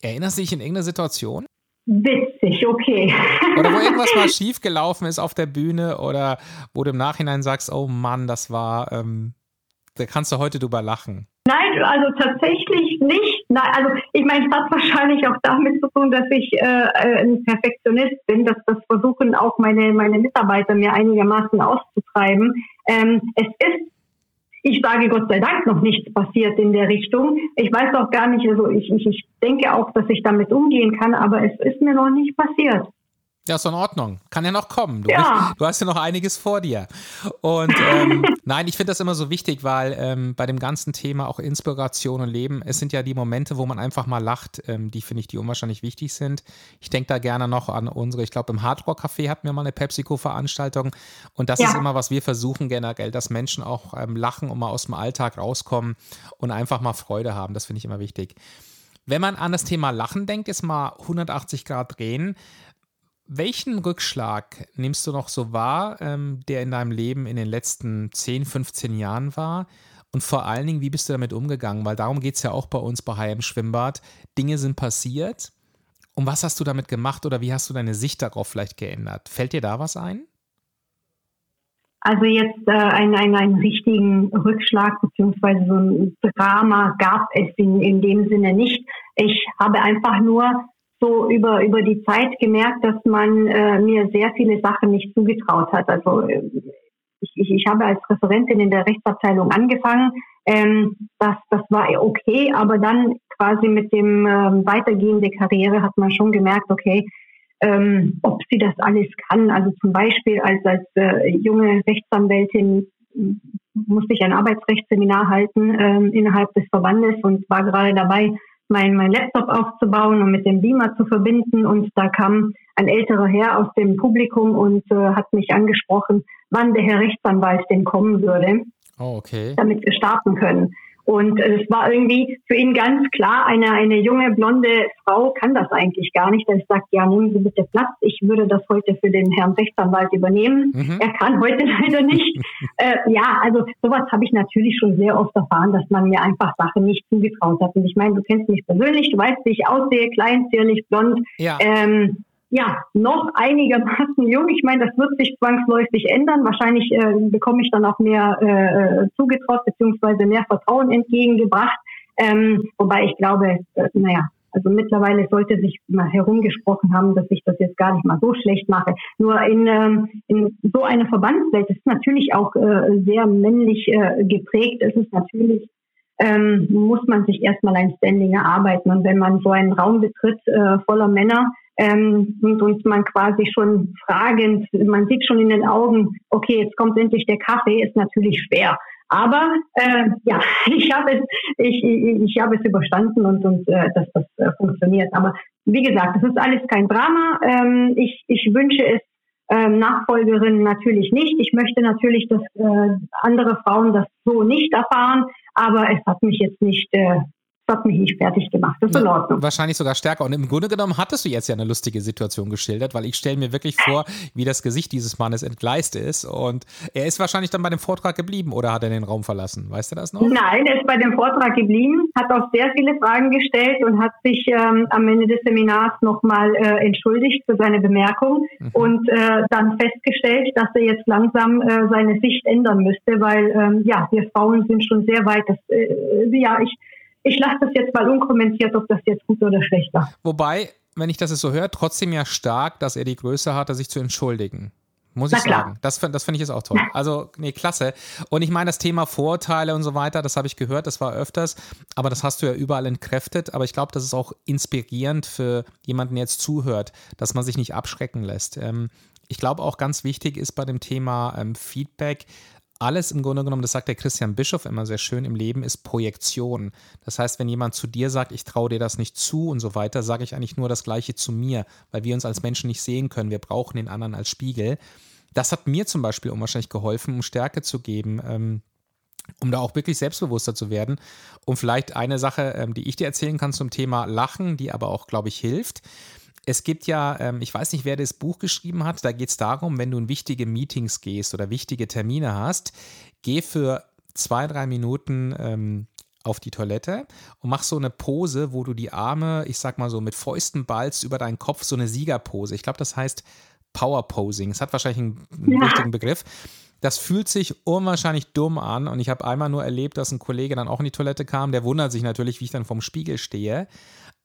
Erinnerst du dich in irgendeine Situation? Witzig, okay. Oder wo irgendwas mal schiefgelaufen ist auf der Bühne oder wo du im Nachhinein sagst, oh Mann, das war, ähm, da kannst du heute drüber lachen. Nein, also tatsächlich nicht. Nein, also ich meine, es hat wahrscheinlich auch damit zu tun, dass ich äh, äh, ein Perfektionist bin, dass das versuchen auch meine, meine Mitarbeiter mir einigermaßen auszutreiben. Ähm, es ist ich sage Gott sei Dank noch nichts passiert in der Richtung. Ich weiß auch gar nicht, also ich, ich, ich denke auch, dass ich damit umgehen kann, aber es ist mir noch nicht passiert. Ja, ist in Ordnung. Kann ja noch kommen. Du, ja. Bist, du hast ja noch einiges vor dir. Und ähm, nein, ich finde das immer so wichtig, weil ähm, bei dem ganzen Thema auch Inspiration und Leben, es sind ja die Momente, wo man einfach mal lacht, ähm, die finde ich, die unwahrscheinlich wichtig sind. Ich denke da gerne noch an unsere, ich glaube, im Hardrock Café hatten wir mal eine PepsiCo-Veranstaltung. Und das ja. ist immer, was wir versuchen generell, dass Menschen auch ähm, lachen und mal aus dem Alltag rauskommen und einfach mal Freude haben. Das finde ich immer wichtig. Wenn man an das Thema Lachen denkt, ist mal 180 Grad drehen. Welchen Rückschlag nimmst du noch so wahr, ähm, der in deinem Leben in den letzten 10, 15 Jahren war? Und vor allen Dingen, wie bist du damit umgegangen? Weil darum geht es ja auch bei uns bei HM Schwimmbad. Dinge sind passiert. Und was hast du damit gemacht oder wie hast du deine Sicht darauf vielleicht geändert? Fällt dir da was ein? Also jetzt äh, einen, einen, einen richtigen Rückschlag beziehungsweise so ein Drama gab es in, in dem Sinne nicht. Ich habe einfach nur so über, über die Zeit gemerkt, dass man äh, mir sehr viele Sachen nicht zugetraut hat. Also äh, ich, ich, ich habe als Referentin in der Rechtsabteilung angefangen. Ähm, das, das war okay, aber dann quasi mit dem ähm, Weitergehen der Karriere hat man schon gemerkt, okay, ähm, ob sie das alles kann. Also zum Beispiel als, als äh, junge Rechtsanwältin musste ich ein Arbeitsrechtsseminar halten ähm, innerhalb des Verbandes und war gerade dabei, mein, mein Laptop aufzubauen und mit dem Beamer zu verbinden. Und da kam ein älterer Herr aus dem Publikum und äh, hat mich angesprochen, wann der Herr Rechtsanwalt denn kommen würde, oh, okay. damit wir starten können. Und es war irgendwie für ihn ganz klar, eine, eine junge, blonde Frau kann das eigentlich gar nicht. Er sagt, ja, nehmen Sie bitte Platz. Ich würde das heute für den Herrn Rechtsanwalt übernehmen. Mhm. Er kann heute leider nicht. äh, ja, also sowas habe ich natürlich schon sehr oft erfahren, dass man mir einfach Sachen nicht zugetraut hat. Und ich meine, du kennst mich persönlich, du weißt, wie ich aussehe, klein, zierlich, blond. Ja. Ähm, ja, noch einigermaßen jung. Ich meine, das wird sich zwangsläufig ändern. Wahrscheinlich äh, bekomme ich dann auch mehr äh, zugetraut beziehungsweise mehr Vertrauen entgegengebracht. Ähm, wobei ich glaube, äh, naja, also mittlerweile sollte sich mal herumgesprochen haben, dass ich das jetzt gar nicht mal so schlecht mache. Nur in, ähm, in so einer Verbandswelt ist natürlich auch äh, sehr männlich äh, geprägt. Es ist natürlich ähm, muss man sich erstmal ein Standing erarbeiten. Und wenn man so einen Raum betritt äh, voller Männer, ähm, und, und man quasi schon fragend, man sieht schon in den Augen, okay, jetzt kommt endlich der Kaffee, ist natürlich schwer. Aber äh, ja, ich habe es, ich, ich, ich habe es überstanden und, und äh, dass das äh, funktioniert. Aber wie gesagt, das ist alles kein Drama. Ähm, ich, ich wünsche es ähm, Nachfolgerinnen natürlich nicht. Ich möchte natürlich, dass äh, andere Frauen das so nicht erfahren, aber es hat mich jetzt nicht äh, hat mich nicht fertig gemacht. Das ist in Ordnung. Wahrscheinlich sogar stärker. Und im Grunde genommen hattest du jetzt ja eine lustige Situation geschildert, weil ich stelle mir wirklich vor, wie das Gesicht dieses Mannes entgleist ist. Und er ist wahrscheinlich dann bei dem Vortrag geblieben oder hat er den Raum verlassen? Weißt du das noch? Nein, er ist bei dem Vortrag geblieben, hat auch sehr viele Fragen gestellt und hat sich ähm, am Ende des Seminars nochmal äh, entschuldigt für seine Bemerkung mhm. und äh, dann festgestellt, dass er jetzt langsam äh, seine Sicht ändern müsste, weil ähm, ja, wir Frauen sind schon sehr weit. Das, äh, ja, ich ich lasse das jetzt mal unkommentiert, ob das jetzt gut oder schlecht war. Wobei, wenn ich das jetzt so höre, trotzdem ja stark, dass er die Größe hatte, sich zu entschuldigen. Muss ich sagen. Das, das finde ich jetzt auch toll. Also, nee, klasse. Und ich meine, das Thema Vorurteile und so weiter, das habe ich gehört, das war öfters, aber das hast du ja überall entkräftet. Aber ich glaube, das ist auch inspirierend für jemanden, der jetzt zuhört, dass man sich nicht abschrecken lässt. Ähm, ich glaube auch ganz wichtig ist bei dem Thema ähm, Feedback, alles im Grunde genommen, das sagt der Christian Bischof immer sehr schön im Leben, ist Projektion. Das heißt, wenn jemand zu dir sagt, ich traue dir das nicht zu und so weiter, sage ich eigentlich nur das Gleiche zu mir, weil wir uns als Menschen nicht sehen können. Wir brauchen den anderen als Spiegel. Das hat mir zum Beispiel unwahrscheinlich geholfen, um Stärke zu geben. Ähm, um da auch wirklich selbstbewusster zu werden. Und vielleicht eine Sache, ähm, die ich dir erzählen kann zum Thema Lachen, die aber auch, glaube ich, hilft es gibt ja, ähm, ich weiß nicht, wer das Buch geschrieben hat, da geht es darum, wenn du in wichtige Meetings gehst oder wichtige Termine hast, geh für zwei, drei Minuten ähm, auf die Toilette und mach so eine Pose, wo du die Arme, ich sag mal so, mit Fäusten ballst über deinen Kopf, so eine Siegerpose. Ich glaube, das heißt Power Posing. Es hat wahrscheinlich einen, ja. richtigen Begriff. Das fühlt sich unwahrscheinlich dumm an und ich habe einmal nur erlebt, dass ein Kollege dann auch in die Toilette kam. Der wundert sich natürlich, wie ich dann vorm Spiegel stehe.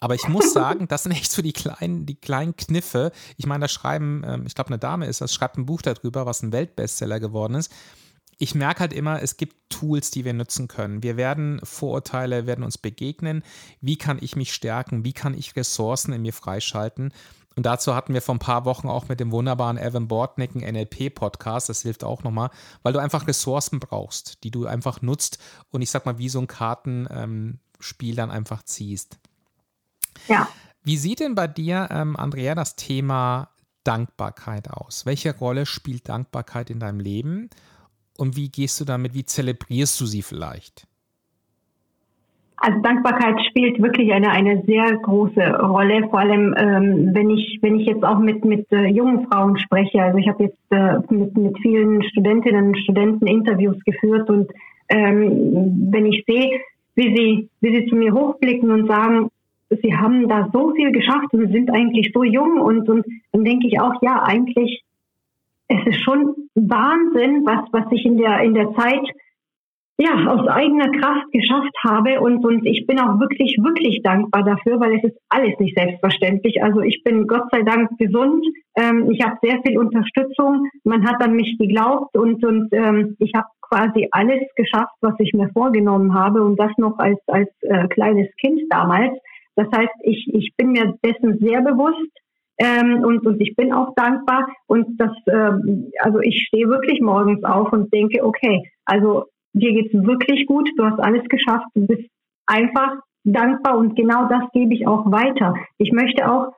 Aber ich muss sagen, das sind echt so die kleinen, die kleinen Kniffe. Ich meine, da schreiben, ähm, ich glaube, eine Dame ist das, schreibt ein Buch darüber, was ein Weltbestseller geworden ist. Ich merke halt immer, es gibt Tools, die wir nutzen können. Wir werden Vorurteile, werden uns begegnen. Wie kann ich mich stärken? Wie kann ich Ressourcen in mir freischalten? Und dazu hatten wir vor ein paar Wochen auch mit dem wunderbaren Evan Bortnick einen NLP-Podcast. Das hilft auch nochmal, weil du einfach Ressourcen brauchst, die du einfach nutzt und ich sag mal, wie so ein Kartenspiel dann einfach ziehst. Ja. Wie sieht denn bei dir, ähm, Andrea, das Thema Dankbarkeit aus? Welche Rolle spielt Dankbarkeit in deinem Leben? Und wie gehst du damit, wie zelebrierst du sie vielleicht? Also Dankbarkeit spielt wirklich eine, eine sehr große Rolle, vor allem ähm, wenn ich wenn ich jetzt auch mit mit äh, jungen Frauen spreche. Also ich habe jetzt äh, mit, mit vielen Studentinnen und Studenten Interviews geführt und ähm, wenn ich sehe, wie sie wie sie zu mir hochblicken und sagen, sie haben da so viel geschafft und sind eigentlich so jung und, und dann denke ich auch, ja, eigentlich, es ist schon Wahnsinn, was, was ich in der, in der Zeit, ja, aus eigener Kraft geschafft habe und, und ich bin auch wirklich, wirklich dankbar dafür, weil es ist alles nicht selbstverständlich. Also ich bin Gott sei Dank gesund, ähm, ich habe sehr viel Unterstützung, man hat an mich geglaubt und, und ähm, ich habe quasi alles geschafft, was ich mir vorgenommen habe und das noch als, als äh, kleines Kind damals. Das heißt, ich, ich bin mir dessen sehr bewusst ähm, und, und ich bin auch dankbar. Und das, ähm, also ich stehe wirklich morgens auf und denke, okay, also dir geht's wirklich gut, du hast alles geschafft, du bist einfach dankbar und genau das gebe ich auch weiter. Ich möchte auch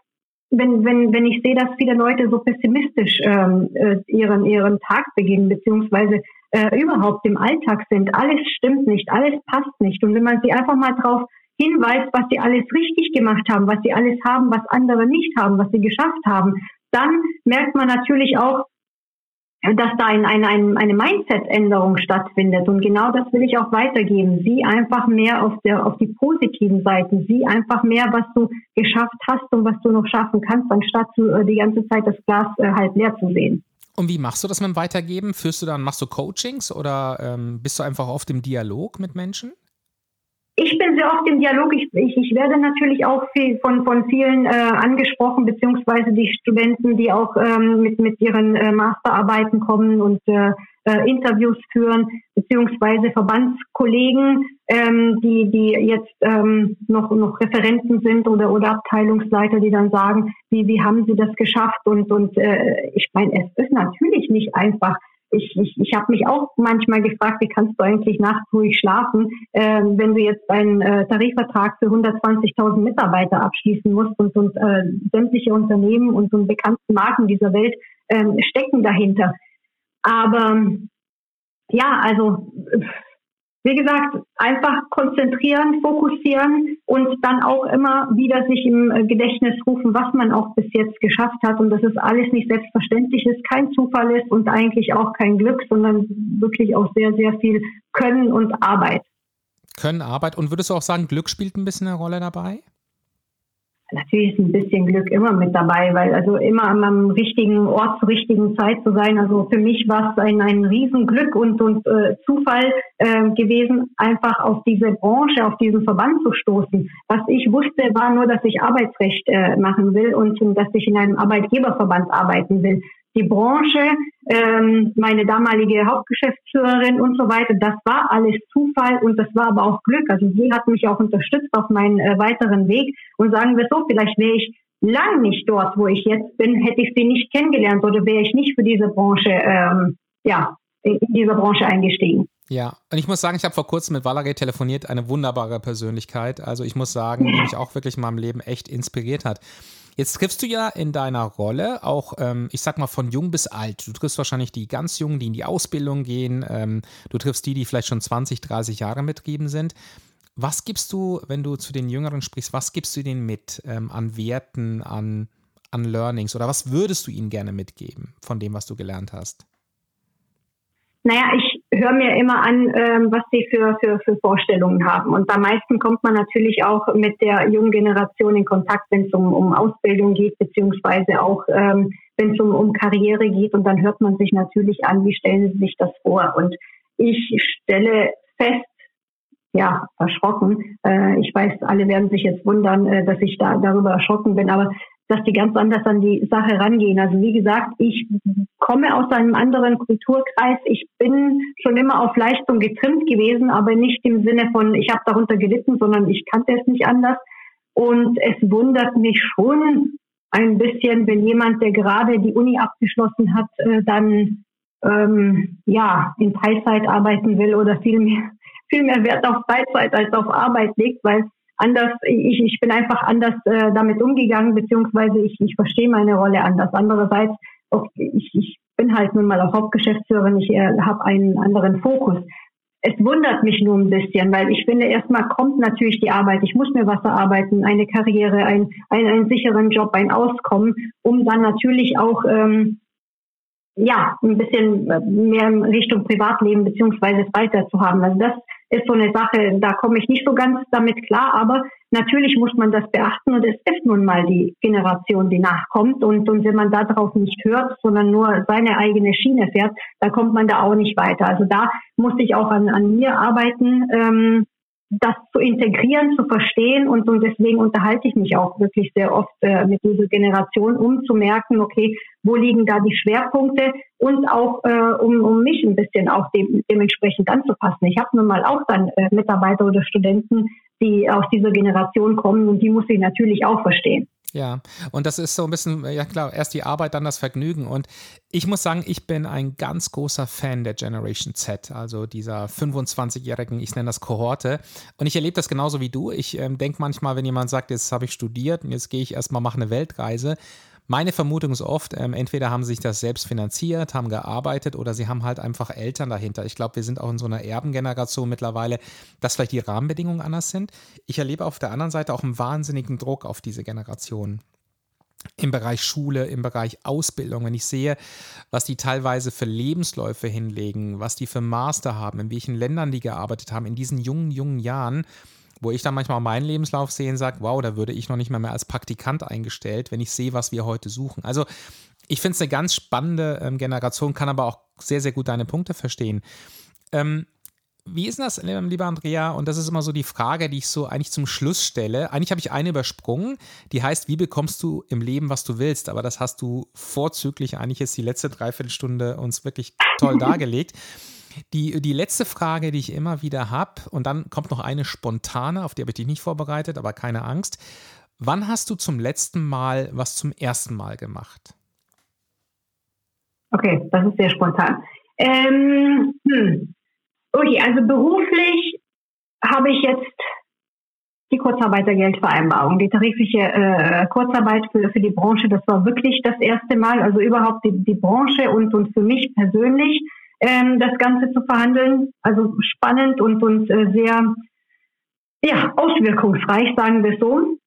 wenn, wenn, wenn ich sehe, dass viele Leute so pessimistisch ähm, äh, ihren, ihren Tag beginnen, beziehungsweise äh, überhaupt im Alltag sind, alles stimmt nicht, alles passt nicht. Und wenn man sie einfach mal drauf hinweist, was sie alles richtig gemacht haben, was sie alles haben, was andere nicht haben, was sie geschafft haben, dann merkt man natürlich auch, dass da ein, eine, eine Mindset-Änderung stattfindet. Und genau das will ich auch weitergeben. Sieh einfach mehr auf, der, auf die positiven Seiten. Sieh einfach mehr, was du geschafft hast und was du noch schaffen kannst, anstatt äh, die ganze Zeit das Glas äh, halb leer zu sehen. Und wie machst du das mit dem Weitergeben? Führst du dann, machst du Coachings oder ähm, bist du einfach auf dem Dialog mit Menschen? Ich bin sehr oft im Dialog. Ich, ich, ich werde natürlich auch viel von, von vielen äh, angesprochen, beziehungsweise die Studenten, die auch ähm, mit, mit ihren äh, Masterarbeiten kommen und äh, äh, Interviews führen, beziehungsweise Verbandskollegen, ähm, die, die jetzt ähm, noch, noch Referenten sind oder, oder Abteilungsleiter, die dann sagen, wie, wie haben sie das geschafft? Und, und äh, ich meine, es ist natürlich nicht einfach ich, ich, ich habe mich auch manchmal gefragt, wie kannst du eigentlich nachts ruhig schlafen, äh, wenn du jetzt einen äh, Tarifvertrag für 120.000 Mitarbeiter abschließen musst und, und äh, sämtliche Unternehmen und, und bekannten Marken dieser Welt äh, stecken dahinter. Aber ja, also wie gesagt, einfach konzentrieren, fokussieren und dann auch immer wieder sich im äh, Gedächtnis rufen, was man auch bis jetzt geschafft hat und dass es alles nicht selbstverständlich ist, kein Zufall ist und eigentlich auch kein Glück, sondern wirklich auch sehr, sehr viel Können und Arbeit. Können, Arbeit und würdest du auch sagen, Glück spielt ein bisschen eine Rolle dabei? Natürlich ist ein bisschen Glück immer mit dabei, weil also immer am richtigen Ort zur richtigen Zeit zu sein. Also für mich war es ein, ein Riesenglück und, und äh, Zufall äh, gewesen, einfach auf diese Branche, auf diesen Verband zu stoßen. Was ich wusste, war nur, dass ich Arbeitsrecht äh, machen will und, und dass ich in einem Arbeitgeberverband arbeiten will die Branche, ähm, meine damalige Hauptgeschäftsführerin und so weiter. Das war alles Zufall und das war aber auch Glück. Also sie hat mich auch unterstützt auf meinen äh, weiteren Weg und sagen wir so, vielleicht wäre ich lang nicht dort, wo ich jetzt bin, hätte ich sie nicht kennengelernt oder wäre ich nicht für diese Branche, ähm, ja, in dieser Branche eingestiegen. Ja, und ich muss sagen, ich habe vor kurzem mit Valerie telefoniert, eine wunderbare Persönlichkeit. Also ich muss sagen, die mich auch wirklich in meinem Leben echt inspiriert hat. Jetzt triffst du ja in deiner Rolle auch, ähm, ich sag mal, von jung bis alt. Du triffst wahrscheinlich die ganz Jungen, die in die Ausbildung gehen. Ähm, du triffst die, die vielleicht schon 20, 30 Jahre mitgeben sind. Was gibst du, wenn du zu den Jüngeren sprichst, was gibst du denen mit ähm, an Werten, an, an Learnings oder was würdest du ihnen gerne mitgeben von dem, was du gelernt hast? Naja, ich höre mir immer an, ähm, was sie für, für, für Vorstellungen haben. Und am meisten kommt man natürlich auch mit der jungen Generation in Kontakt, wenn es um, um Ausbildung geht, beziehungsweise auch ähm, wenn es um, um Karriere geht. Und dann hört man sich natürlich an, wie stellen sie sich das vor. Und ich stelle fest, ja, erschrocken. Äh, ich weiß, alle werden sich jetzt wundern, äh, dass ich da darüber erschrocken bin, aber dass die ganz anders an die Sache rangehen. Also wie gesagt, ich komme aus einem anderen Kulturkreis. Ich bin schon immer auf Leistung getrimmt gewesen, aber nicht im Sinne von, ich habe darunter gelitten, sondern ich kannte es nicht anders. Und es wundert mich schon ein bisschen, wenn jemand, der gerade die Uni abgeschlossen hat, äh, dann ähm, ja in Teilzeit arbeiten will oder viel mehr, viel mehr Wert auf Teilzeit als auf Arbeit legt, weil anders, ich, ich bin einfach anders äh, damit umgegangen, beziehungsweise ich, ich verstehe meine Rolle anders. Andererseits, auch, ich, ich bin halt nun mal auch Hauptgeschäftsführerin, ich äh, habe einen anderen Fokus. Es wundert mich nur ein bisschen, weil ich finde, erstmal kommt natürlich die Arbeit. Ich muss mir was erarbeiten, eine Karriere, ein, ein, einen sicheren Job, ein Auskommen, um dann natürlich auch ähm, ja ein bisschen mehr in Richtung Privatleben beziehungsweise weiter zu haben. Also das ist so eine Sache, da komme ich nicht so ganz damit klar, aber natürlich muss man das beachten und es ist nun mal die Generation, die nachkommt und, und wenn man darauf nicht hört, sondern nur seine eigene Schiene fährt, da kommt man da auch nicht weiter. Also da muss ich auch an, an mir arbeiten, ähm, das zu integrieren, zu verstehen und, und deswegen unterhalte ich mich auch wirklich sehr oft äh, mit dieser Generation, um zu merken, okay, wo liegen da die Schwerpunkte und auch äh, um, um mich ein bisschen auch dem, dementsprechend anzupassen. Ich habe nun mal auch dann äh, Mitarbeiter oder Studenten, die aus dieser Generation kommen und die muss ich natürlich auch verstehen. Ja, und das ist so ein bisschen, ja klar, erst die Arbeit, dann das Vergnügen. Und ich muss sagen, ich bin ein ganz großer Fan der Generation Z, also dieser 25-jährigen, ich nenne das Kohorte. Und ich erlebe das genauso wie du. Ich ähm, denke manchmal, wenn jemand sagt, jetzt habe ich studiert und jetzt gehe ich erstmal, mache eine Weltreise, meine Vermutung ist oft, ähm, entweder haben sie sich das selbst finanziert, haben gearbeitet oder sie haben halt einfach Eltern dahinter. Ich glaube, wir sind auch in so einer Erbengeneration mittlerweile, dass vielleicht die Rahmenbedingungen anders sind. Ich erlebe auf der anderen Seite auch einen wahnsinnigen Druck auf diese Generation im Bereich Schule, im Bereich Ausbildung, wenn ich sehe, was die teilweise für Lebensläufe hinlegen, was die für Master haben, in welchen Ländern die gearbeitet haben, in diesen jungen, jungen Jahren, wo ich dann manchmal meinen Lebenslauf sehe und sage, wow, da würde ich noch nicht mal mehr als Praktikant eingestellt, wenn ich sehe, was wir heute suchen. Also ich finde es eine ganz spannende ähm, Generation, kann aber auch sehr, sehr gut deine Punkte verstehen. Ähm, wie ist das, lieber Andrea? Und das ist immer so die Frage, die ich so eigentlich zum Schluss stelle. Eigentlich habe ich eine übersprungen, die heißt, wie bekommst du im Leben, was du willst? Aber das hast du vorzüglich eigentlich jetzt die letzte Dreiviertelstunde uns wirklich toll dargelegt. Die, die letzte Frage, die ich immer wieder habe, und dann kommt noch eine spontane, auf die habe ich dich nicht vorbereitet, aber keine Angst. Wann hast du zum letzten Mal was zum ersten Mal gemacht? Okay, das ist sehr spontan. Ähm, hm. Okay, also beruflich habe ich jetzt die Kurzarbeitergeldvereinbarung, die tarifliche äh, Kurzarbeit für, für die Branche. Das war wirklich das erste Mal, also überhaupt die, die Branche und, und für mich persönlich ähm, das Ganze zu verhandeln. Also spannend und, und äh, sehr ja, auswirkungsreich, sagen wir so.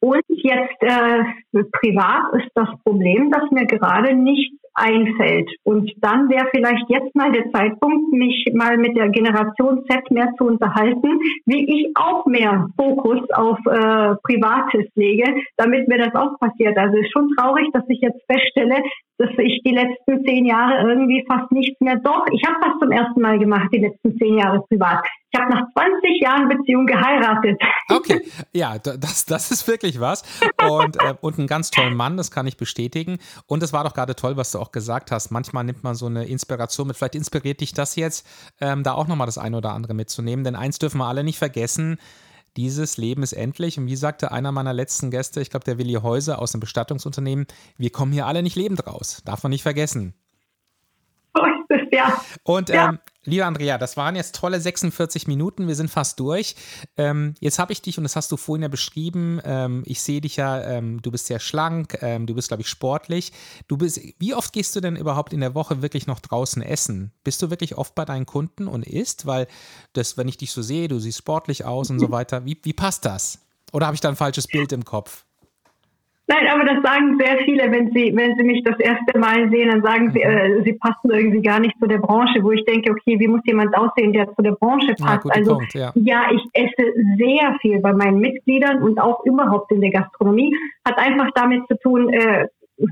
Und jetzt äh, privat ist das Problem, dass mir gerade nicht einfällt. Und dann wäre vielleicht jetzt mal der Zeitpunkt, mich mal mit der Generation Z mehr zu unterhalten, wie ich auch mehr Fokus auf äh, Privates lege, damit mir das auch passiert. Also ist schon traurig, dass ich jetzt feststelle, dass ich die letzten zehn Jahre irgendwie fast nichts mehr. Doch, ich habe das zum ersten Mal gemacht, die letzten zehn Jahre privat. Ich habe nach 20 Jahren Beziehung geheiratet. Okay, ja, das, das ist wirklich was. Und, äh, und einen ganz tollen Mann, das kann ich bestätigen. Und es war doch gerade toll, was du auch gesagt hast. Manchmal nimmt man so eine Inspiration mit. Vielleicht inspiriert dich das jetzt, ähm, da auch nochmal das eine oder andere mitzunehmen. Denn eins dürfen wir alle nicht vergessen dieses Leben ist endlich. Und wie sagte einer meiner letzten Gäste, ich glaube der Willi Häuser aus dem Bestattungsunternehmen, wir kommen hier alle nicht lebend raus. Darf man nicht vergessen. Ja. Und ja. Ähm, Liebe Andrea, das waren jetzt tolle 46 Minuten. Wir sind fast durch. Ähm, jetzt habe ich dich, und das hast du vorhin ja beschrieben, ähm, ich sehe dich ja, ähm, du bist sehr schlank, ähm, du bist, glaube ich, sportlich. Du bist, wie oft gehst du denn überhaupt in der Woche wirklich noch draußen essen? Bist du wirklich oft bei deinen Kunden und isst? Weil das, wenn ich dich so sehe, du siehst sportlich aus und so weiter. Wie, wie passt das? Oder habe ich da ein falsches Bild im Kopf? Nein, aber das sagen sehr viele, wenn sie, wenn sie mich das erste Mal sehen, dann sagen sie, mhm. äh, sie passen irgendwie gar nicht zu der Branche, wo ich denke, okay, wie muss jemand aussehen, der zu der Branche passt? Ja, also Punkt, ja. ja, ich esse sehr viel bei meinen Mitgliedern und auch überhaupt in der Gastronomie. Hat einfach damit zu tun, äh,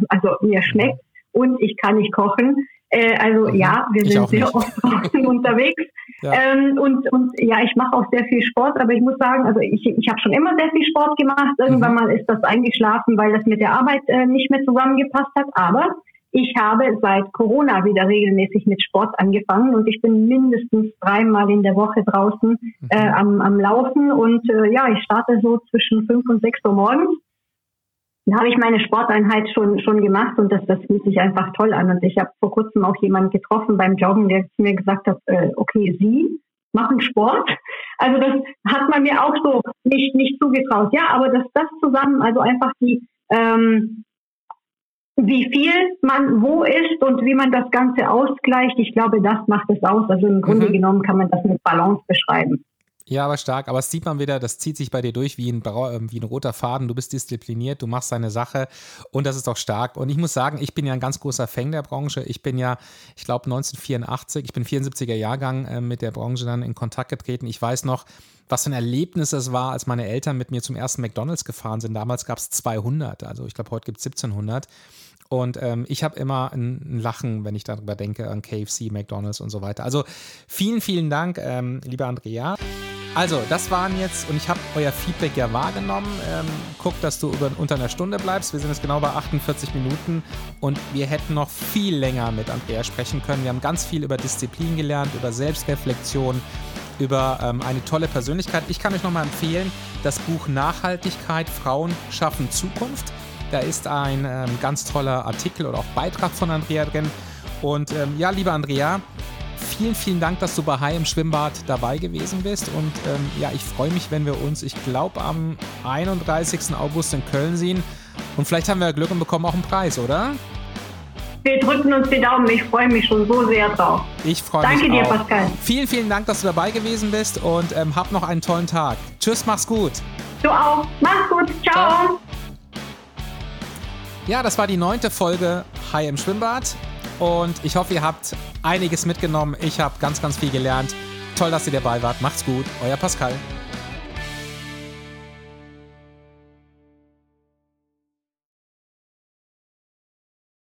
also mir schmeckt mhm. und ich kann nicht kochen. Äh, also mhm. ja, wir sind sehr oft draußen unterwegs. Ja. Ähm, und, und ja, ich mache auch sehr viel Sport, aber ich muss sagen, also ich, ich habe schon immer sehr viel Sport gemacht. Irgendwann mhm. mal ist das eingeschlafen, weil das mit der Arbeit äh, nicht mehr zusammengepasst hat. Aber ich habe seit Corona wieder regelmäßig mit Sport angefangen und ich bin mindestens dreimal in der Woche draußen mhm. äh, am, am Laufen und äh, ja, ich starte so zwischen fünf und sechs Uhr morgens da habe ich meine Sporteinheit schon schon gemacht und das das fühlt sich einfach toll an. Und ich habe vor kurzem auch jemanden getroffen beim Joggen, der mir gesagt hat, äh, okay, Sie machen Sport. Also das hat man mir auch so nicht nicht zugetraut. Ja, aber dass das zusammen, also einfach die ähm, wie viel man wo ist und wie man das Ganze ausgleicht, ich glaube, das macht es aus. Also im Grunde mhm. genommen kann man das mit Balance beschreiben. Ja, aber stark. Aber es sieht man wieder, das zieht sich bei dir durch wie ein, ähm, wie ein roter Faden. Du bist diszipliniert, du machst deine Sache und das ist auch stark. Und ich muss sagen, ich bin ja ein ganz großer Fan der Branche. Ich bin ja, ich glaube 1984, ich bin 74er Jahrgang äh, mit der Branche dann in Kontakt getreten. Ich weiß noch, was für ein Erlebnis es war, als meine Eltern mit mir zum ersten McDonalds gefahren sind. Damals gab es 200, also ich glaube, heute gibt es 1700. Und ähm, ich habe immer ein, ein, Lachen, wenn ich darüber denke, an KFC, McDonalds und so weiter. Also vielen, vielen Dank, ähm, lieber Andrea. Also, das waren jetzt, und ich habe euer Feedback ja wahrgenommen. Ähm, guck, dass du über, unter einer Stunde bleibst. Wir sind jetzt genau bei 48 Minuten und wir hätten noch viel länger mit Andrea sprechen können. Wir haben ganz viel über Disziplin gelernt, über Selbstreflexion, über ähm, eine tolle Persönlichkeit. Ich kann euch nochmal empfehlen, das Buch Nachhaltigkeit, Frauen schaffen Zukunft. Da ist ein ähm, ganz toller Artikel oder auch Beitrag von Andrea drin. Und ähm, ja, liebe Andrea, vielen, vielen Dank, dass du bei Hai im Schwimmbad dabei gewesen bist. Und ähm, ja, ich freue mich, wenn wir uns, ich glaube, am 31. August in Köln sehen. Und vielleicht haben wir Glück und bekommen auch einen Preis, oder? Wir drücken uns die Daumen. Ich freue mich schon so sehr drauf. Ich freue mich. Danke dir, auch. Pascal. Vielen, vielen Dank, dass du dabei gewesen bist und ähm, hab noch einen tollen Tag. Tschüss, mach's gut. Du auch. Mach's gut. Ciao. Ciao. Ja, das war die neunte Folge Hai im Schwimmbad. Und ich hoffe, ihr habt einiges mitgenommen. Ich habe ganz, ganz viel gelernt. Toll, dass ihr dabei wart. Macht's gut. Euer Pascal.